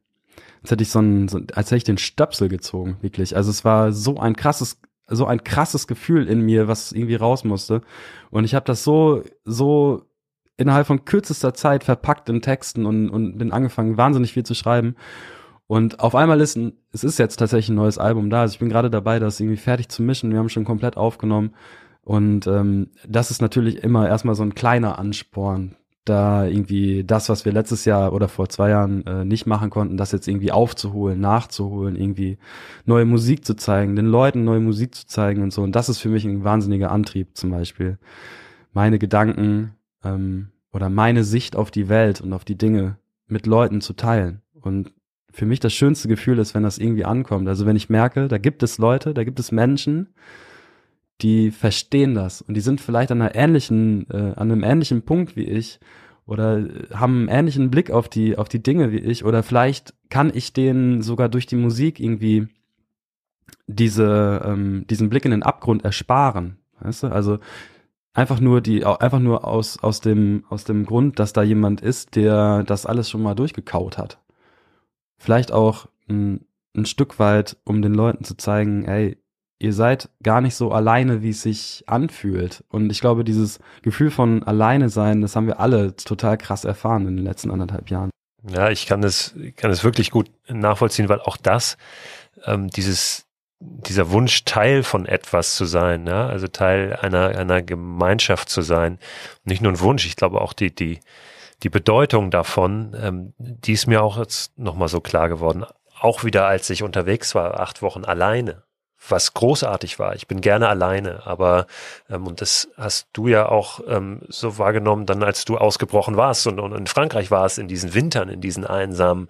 als hätte ich so ein, so, als hätte ich den Stöpsel gezogen, wirklich. Also es war so ein krasses, so ein krasses Gefühl in mir, was irgendwie raus musste. Und ich habe das so, so innerhalb von kürzester Zeit verpackt in Texten und, und bin angefangen, wahnsinnig viel zu schreiben. Und auf einmal ist ein, es ist jetzt tatsächlich ein neues Album da. Also ich bin gerade dabei, das irgendwie fertig zu mischen. Wir haben schon komplett aufgenommen. Und ähm, das ist natürlich immer erstmal so ein kleiner Ansporn, da irgendwie das, was wir letztes Jahr oder vor zwei Jahren äh, nicht machen konnten, das jetzt irgendwie aufzuholen, nachzuholen, irgendwie neue Musik zu zeigen, den Leuten neue Musik zu zeigen und so. Und das ist für mich ein wahnsinniger Antrieb zum Beispiel. Meine Gedanken ähm, oder meine Sicht auf die Welt und auf die Dinge mit Leuten zu teilen. Und für mich das schönste Gefühl ist, wenn das irgendwie ankommt. Also wenn ich merke, da gibt es Leute, da gibt es Menschen, die verstehen das und die sind vielleicht an einer ähnlichen, äh, an einem ähnlichen Punkt wie ich oder haben einen ähnlichen Blick auf die, auf die Dinge wie ich oder vielleicht kann ich denen sogar durch die Musik irgendwie diese, ähm, diesen Blick in den Abgrund ersparen. Weißt du? Also einfach nur die, einfach nur aus, aus dem, aus dem Grund, dass da jemand ist, der das alles schon mal durchgekaut hat. Vielleicht auch ein, ein Stück weit, um den Leuten zu zeigen, ey, ihr seid gar nicht so alleine, wie es sich anfühlt. Und ich glaube, dieses Gefühl von alleine sein, das haben wir alle total krass erfahren in den letzten anderthalb Jahren. Ja, ich kann es, kann es wirklich gut nachvollziehen, weil auch das, ähm, dieses, dieser Wunsch, Teil von etwas zu sein, ja, also Teil einer, einer Gemeinschaft zu sein, nicht nur ein Wunsch, ich glaube auch die, die, die Bedeutung davon, ähm, die ist mir auch jetzt nochmal so klar geworden. Auch wieder, als ich unterwegs war, acht Wochen alleine was großartig war. Ich bin gerne alleine, aber ähm, und das hast du ja auch ähm, so wahrgenommen, dann als du ausgebrochen warst und, und in Frankreich warst in diesen Wintern, in diesen einsamen,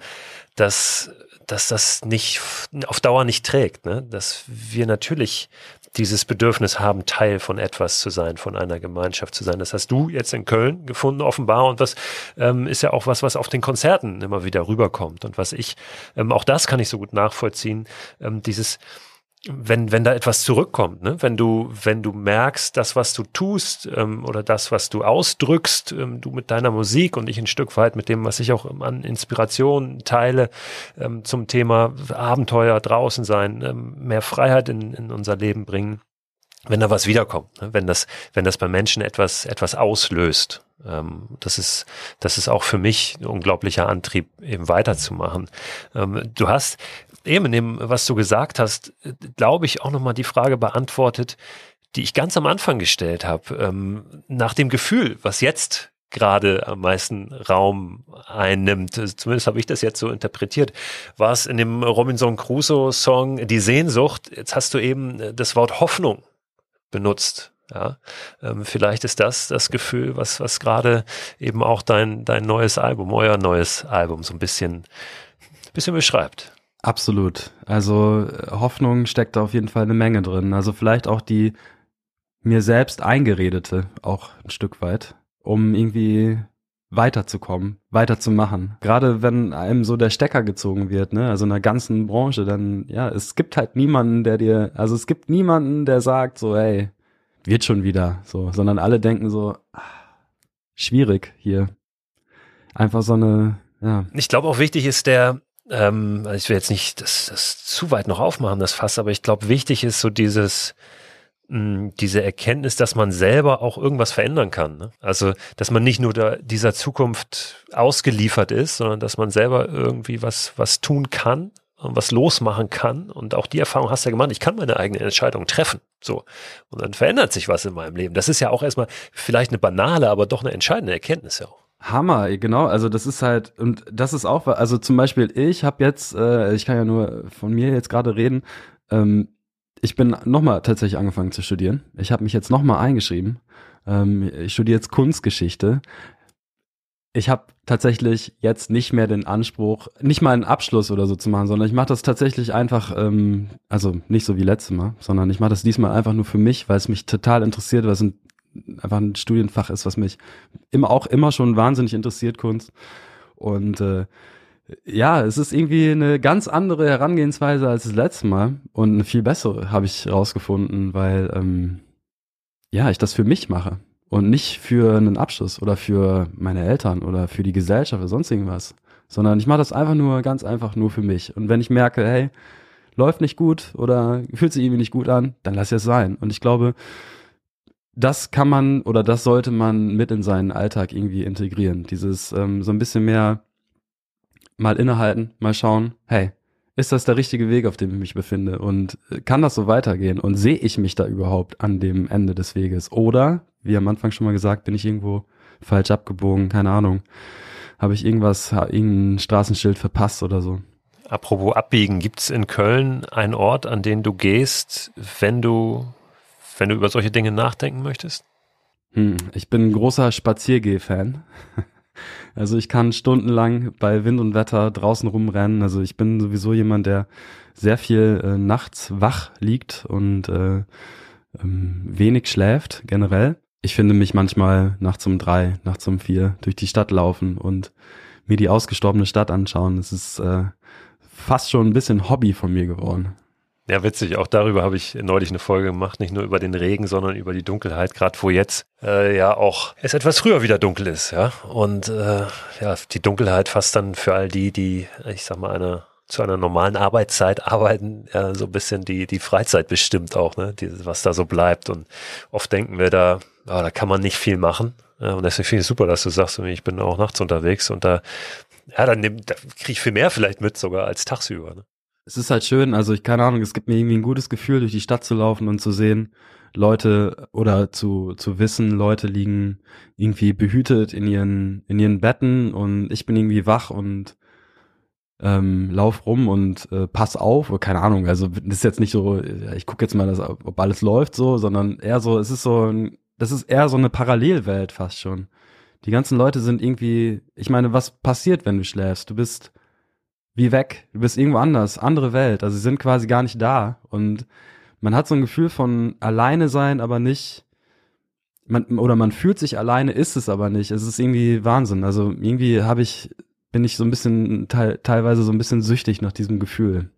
dass dass das nicht auf Dauer nicht trägt, ne? dass wir natürlich dieses Bedürfnis haben, Teil von etwas zu sein, von einer Gemeinschaft zu sein. Das hast du jetzt in Köln gefunden, offenbar. Und das ähm, ist ja auch was, was auf den Konzerten immer wieder rüberkommt. Und was ich, ähm, auch das kann ich so gut nachvollziehen, ähm, dieses, wenn, wenn da etwas zurückkommt, ne? wenn du, wenn du merkst, das, was du tust ähm, oder das, was du ausdrückst, ähm, du mit deiner Musik und ich ein Stück weit mit dem, was ich auch an Inspiration teile ähm, zum Thema Abenteuer draußen sein, ähm, mehr Freiheit in, in unser Leben bringen, wenn da was wiederkommt, ne? wenn das, wenn das bei Menschen etwas, etwas auslöst. Ähm, das ist, das ist auch für mich ein unglaublicher Antrieb, eben weiterzumachen. Ähm, du hast eben in dem, was du gesagt hast, glaube ich, auch nochmal die Frage beantwortet, die ich ganz am Anfang gestellt habe, ähm, nach dem Gefühl, was jetzt gerade am meisten Raum einnimmt. Zumindest habe ich das jetzt so interpretiert. War es in dem Robinson Crusoe Song die Sehnsucht? Jetzt hast du eben das Wort Hoffnung benutzt. Ja, ähm, vielleicht ist das das Gefühl, was, was gerade eben auch dein, dein neues Album, euer neues Album so ein bisschen, bisschen beschreibt. Absolut. Also Hoffnung steckt da auf jeden Fall eine Menge drin. Also vielleicht auch die mir selbst eingeredete, auch ein Stück weit, um irgendwie weiterzukommen, weiterzumachen. Gerade wenn einem so der Stecker gezogen wird, ne, also in der ganzen Branche, dann, ja, es gibt halt niemanden, der dir, also es gibt niemanden, der sagt so, hey, wird schon wieder, so, sondern alle denken so, ach, schwierig hier. Einfach so eine, ja. Ich glaube auch wichtig ist der, ähm, also ich will jetzt nicht das, das zu weit noch aufmachen, das Fass, aber ich glaube, wichtig ist so dieses, mh, hm, diese Erkenntnis, dass man selber auch irgendwas verändern kann. Ne? Also, dass man nicht nur da, dieser Zukunft ausgeliefert ist, sondern dass man selber irgendwie was, was tun kann und was losmachen kann. Und auch die Erfahrung hast du ja gemacht, ich kann meine eigene Entscheidung treffen. So. Und dann verändert sich was in meinem Leben. Das ist ja auch erstmal vielleicht eine banale, aber doch eine entscheidende Erkenntnis ja auch. Hammer, genau. Also das ist halt und das ist auch, also zum Beispiel ich habe jetzt, äh, ich kann ja nur von mir jetzt gerade reden. Ähm, ich bin nochmal tatsächlich angefangen zu studieren. Ich habe mich jetzt nochmal eingeschrieben. Ähm, ich studiere jetzt Kunstgeschichte. Ich habe tatsächlich jetzt nicht mehr den Anspruch, nicht mal einen Abschluss oder so zu machen, sondern ich mache das tatsächlich einfach, ähm, also nicht so wie letztes Mal, sondern ich mache das diesmal einfach nur für mich, weil es mich total interessiert, weil es ein einfach ein Studienfach ist, was mich immer auch immer schon wahnsinnig interessiert, Kunst. Und äh, ja, es ist irgendwie eine ganz andere Herangehensweise als das letzte Mal und eine viel bessere, habe ich rausgefunden, weil ähm, ja, ich das für mich mache und nicht für einen Abschluss oder für meine Eltern oder für die Gesellschaft oder sonst irgendwas, sondern ich mache das einfach nur ganz einfach nur für mich. Und wenn ich merke, hey, läuft nicht gut oder fühlt sich irgendwie nicht gut an, dann lass es sein. Und ich glaube, das kann man oder das sollte man mit in seinen Alltag irgendwie integrieren. Dieses ähm, so ein bisschen mehr mal innehalten, mal schauen, hey, ist das der richtige Weg, auf dem ich mich befinde? Und äh, kann das so weitergehen? Und sehe ich mich da überhaupt an dem Ende des Weges? Oder, wie am Anfang schon mal gesagt, bin ich irgendwo falsch abgebogen, keine Ahnung. Habe ich irgendwas, irgendein Straßenschild verpasst oder so? Apropos abbiegen, gibt es in Köln einen Ort, an den du gehst, wenn du wenn du über solche Dinge nachdenken möchtest? Hm, ich bin ein großer Spaziergeh-Fan. Also ich kann stundenlang bei Wind und Wetter draußen rumrennen. Also ich bin sowieso jemand, der sehr viel äh, nachts wach liegt und äh, ähm, wenig schläft generell. ich finde mich manchmal nachts um drei, nachts um vier durch die Stadt laufen und mir die ausgestorbene Stadt anschauen. Es ist äh, fast schon ein bisschen Hobby von mir geworden. Ja, witzig. Auch darüber habe ich neulich eine Folge gemacht. Nicht nur über den Regen, sondern über die Dunkelheit, gerade wo jetzt äh, ja auch es etwas früher wieder dunkel ist. Ja, und äh, ja, die Dunkelheit fast dann für all die, die, ich sag mal, eine zu einer normalen Arbeitszeit arbeiten, ja, so ein bisschen die, die Freizeit bestimmt auch, ne, die, was da so bleibt. Und oft denken wir da, oh, da kann man nicht viel machen. Ja, und deswegen finde ich super, dass du sagst, ich bin auch nachts unterwegs und da, ja, dann da kriege ich viel mehr vielleicht mit sogar als tagsüber. Ne? Es ist halt schön, also ich keine Ahnung, es gibt mir irgendwie ein gutes Gefühl, durch die Stadt zu laufen und zu sehen, Leute oder zu, zu wissen, Leute liegen irgendwie behütet in ihren, in ihren Betten und ich bin irgendwie wach und ähm, lauf rum und äh, pass auf, keine Ahnung, also das ist jetzt nicht so, ich gucke jetzt mal, dass, ob alles läuft so, sondern eher so, es ist so ein, das ist eher so eine Parallelwelt fast schon. Die ganzen Leute sind irgendwie, ich meine, was passiert, wenn du schläfst? Du bist wie weg. Du bist irgendwo anders, andere Welt. Also sie sind quasi gar nicht da. Und man hat so ein Gefühl von alleine sein, aber nicht, man, oder man fühlt sich alleine, ist es aber nicht. Es ist irgendwie Wahnsinn. Also irgendwie habe ich, bin ich so ein bisschen, te teilweise so ein bisschen süchtig nach diesem Gefühl.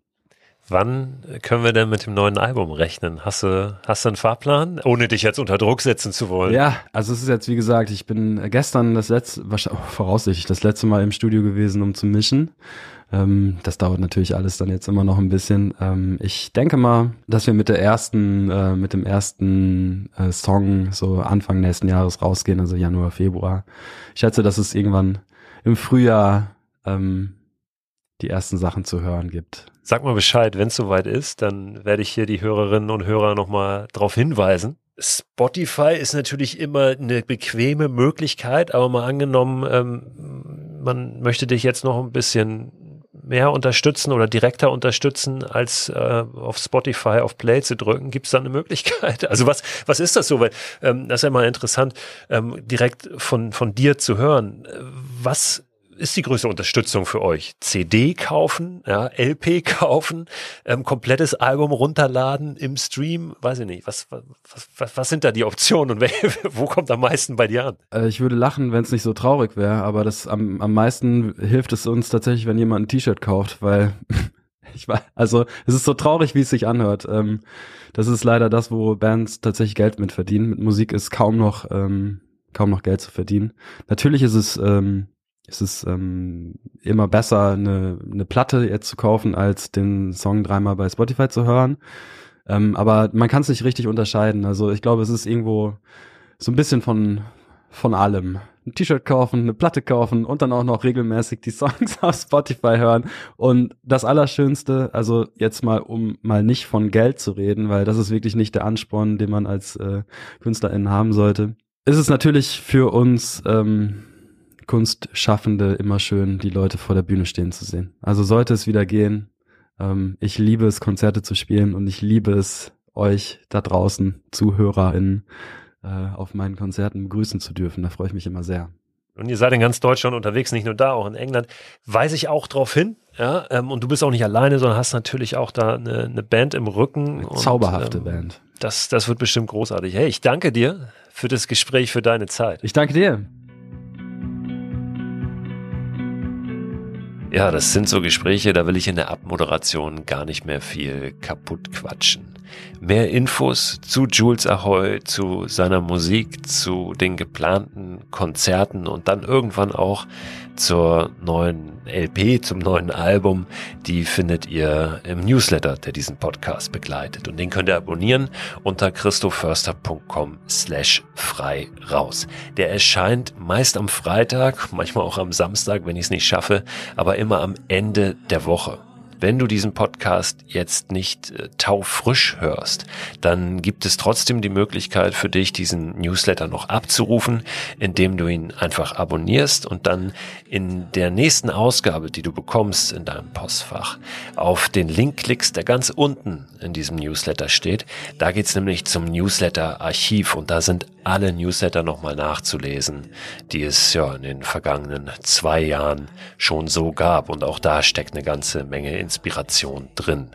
Wann können wir denn mit dem neuen Album rechnen? Hast du, hast du einen Fahrplan, ohne dich jetzt unter Druck setzen zu wollen? Ja, also es ist jetzt, wie gesagt, ich bin gestern das letzte, wahrscheinlich, voraussichtlich das letzte Mal im Studio gewesen, um zu mischen. Ähm, das dauert natürlich alles dann jetzt immer noch ein bisschen. Ähm, ich denke mal, dass wir mit der ersten, äh, mit dem ersten äh, Song so Anfang nächsten Jahres rausgehen, also Januar, Februar. Ich schätze, dass es irgendwann im Frühjahr ähm, die ersten Sachen zu hören gibt. Sag mal Bescheid, wenn es soweit ist, dann werde ich hier die Hörerinnen und Hörer nochmal darauf hinweisen. Spotify ist natürlich immer eine bequeme Möglichkeit, aber mal angenommen, ähm, man möchte dich jetzt noch ein bisschen mehr unterstützen oder direkter unterstützen, als äh, auf Spotify auf Play zu drücken? Gibt es da eine Möglichkeit? Also was, was ist das so? Weil ähm, das ist ja mal interessant, ähm, direkt von, von dir zu hören. Was ist die größte Unterstützung für euch? CD kaufen, ja, LP kaufen, ähm, komplettes Album runterladen im Stream, weiß ich nicht. Was, was, was, was sind da die Optionen und wo kommt am meisten bei dir an? Äh, ich würde lachen, wenn es nicht so traurig wäre, aber das am, am meisten hilft es uns tatsächlich, wenn jemand ein T-Shirt kauft, weil ich weiß, also es ist so traurig, wie es sich anhört. Ähm, das ist leider das, wo Bands tatsächlich Geld mit verdienen. Mit Musik ist kaum noch ähm, kaum noch Geld zu verdienen. Natürlich ist es ähm, es ist ähm, immer besser, eine, eine Platte jetzt zu kaufen, als den Song dreimal bei Spotify zu hören. Ähm, aber man kann es nicht richtig unterscheiden. Also ich glaube, es ist irgendwo so ein bisschen von, von allem. Ein T-Shirt kaufen, eine Platte kaufen und dann auch noch regelmäßig die Songs auf Spotify hören. Und das Allerschönste, also jetzt mal, um mal nicht von Geld zu reden, weil das ist wirklich nicht der Ansporn, den man als äh, KünstlerInnen haben sollte, ist es natürlich für uns ähm, Kunstschaffende immer schön, die Leute vor der Bühne stehen zu sehen. Also sollte es wieder gehen, ähm, ich liebe es, Konzerte zu spielen und ich liebe es, euch da draußen, ZuhörerInnen, äh, auf meinen Konzerten begrüßen zu dürfen. Da freue ich mich immer sehr. Und ihr seid in ganz Deutschland unterwegs, nicht nur da, auch in England. Weise ich auch darauf hin, ja, ähm, und du bist auch nicht alleine, sondern hast natürlich auch da eine, eine Band im Rücken. Eine und, zauberhafte ähm, Band. Das, das wird bestimmt großartig. Hey, ich danke dir für das Gespräch, für deine Zeit. Ich danke dir. Ja, das sind so Gespräche, da will ich in der Abmoderation gar nicht mehr viel kaputt quatschen. Mehr Infos zu Jules Ahoy, zu seiner Musik, zu den geplanten Konzerten und dann irgendwann auch zur neuen LP, zum neuen Album, die findet ihr im Newsletter, der diesen Podcast begleitet. Und den könnt ihr abonnieren unter christoförster.com slash frei raus. Der erscheint meist am Freitag, manchmal auch am Samstag, wenn ich es nicht schaffe, aber immer am Ende der Woche. Wenn du diesen Podcast jetzt nicht äh, taufrisch hörst, dann gibt es trotzdem die Möglichkeit für dich, diesen Newsletter noch abzurufen, indem du ihn einfach abonnierst und dann in der nächsten Ausgabe, die du bekommst in deinem Postfach, auf den Link klickst, der ganz unten in diesem Newsletter steht. Da geht's nämlich zum Newsletter-Archiv und da sind alle Newsletter nochmal nachzulesen, die es ja in den vergangenen zwei Jahren schon so gab. Und auch da steckt eine ganze Menge Inspiration drin.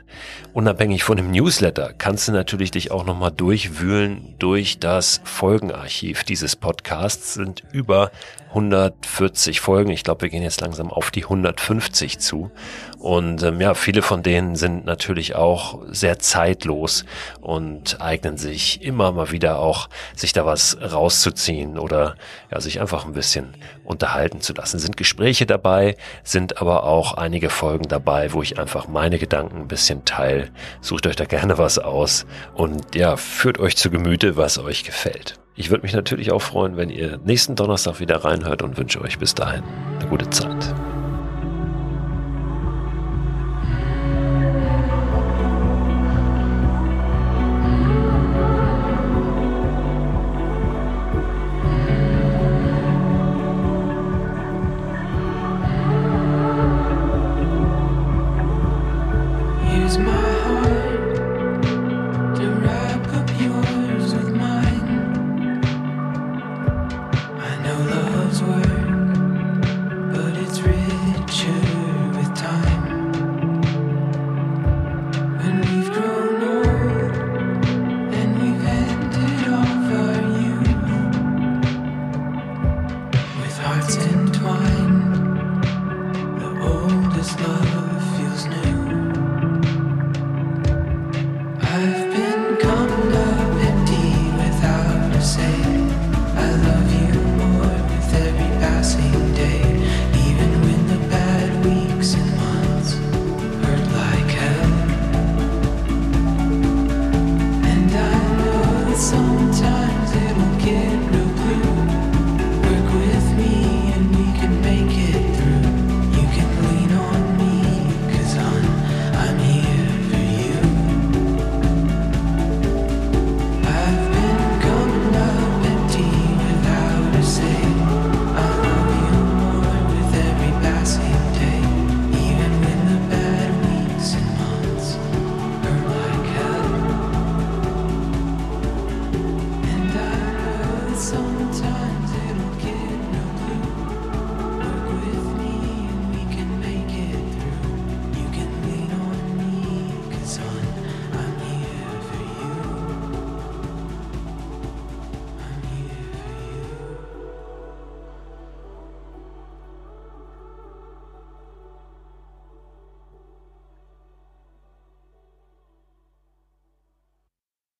Unabhängig von dem Newsletter kannst du natürlich dich auch nochmal durchwühlen durch das Folgenarchiv dieses Podcasts. Sind über 140 Folgen. Ich glaube, wir gehen jetzt langsam auf die 150 zu. Und ähm, ja, viele von denen sind natürlich auch sehr zeitlos und eignen sich immer mal wieder auch, sich da was rauszuziehen oder ja, sich einfach ein bisschen unterhalten zu lassen. Sind Gespräche dabei, sind aber auch einige Folgen dabei, wo ich einfach meine Gedanken ein bisschen teile. Sucht euch da gerne was aus und ja, führt euch zu Gemüte, was euch gefällt. Ich würde mich natürlich auch freuen, wenn ihr nächsten Donnerstag wieder reinhört und wünsche euch bis dahin eine gute Zeit.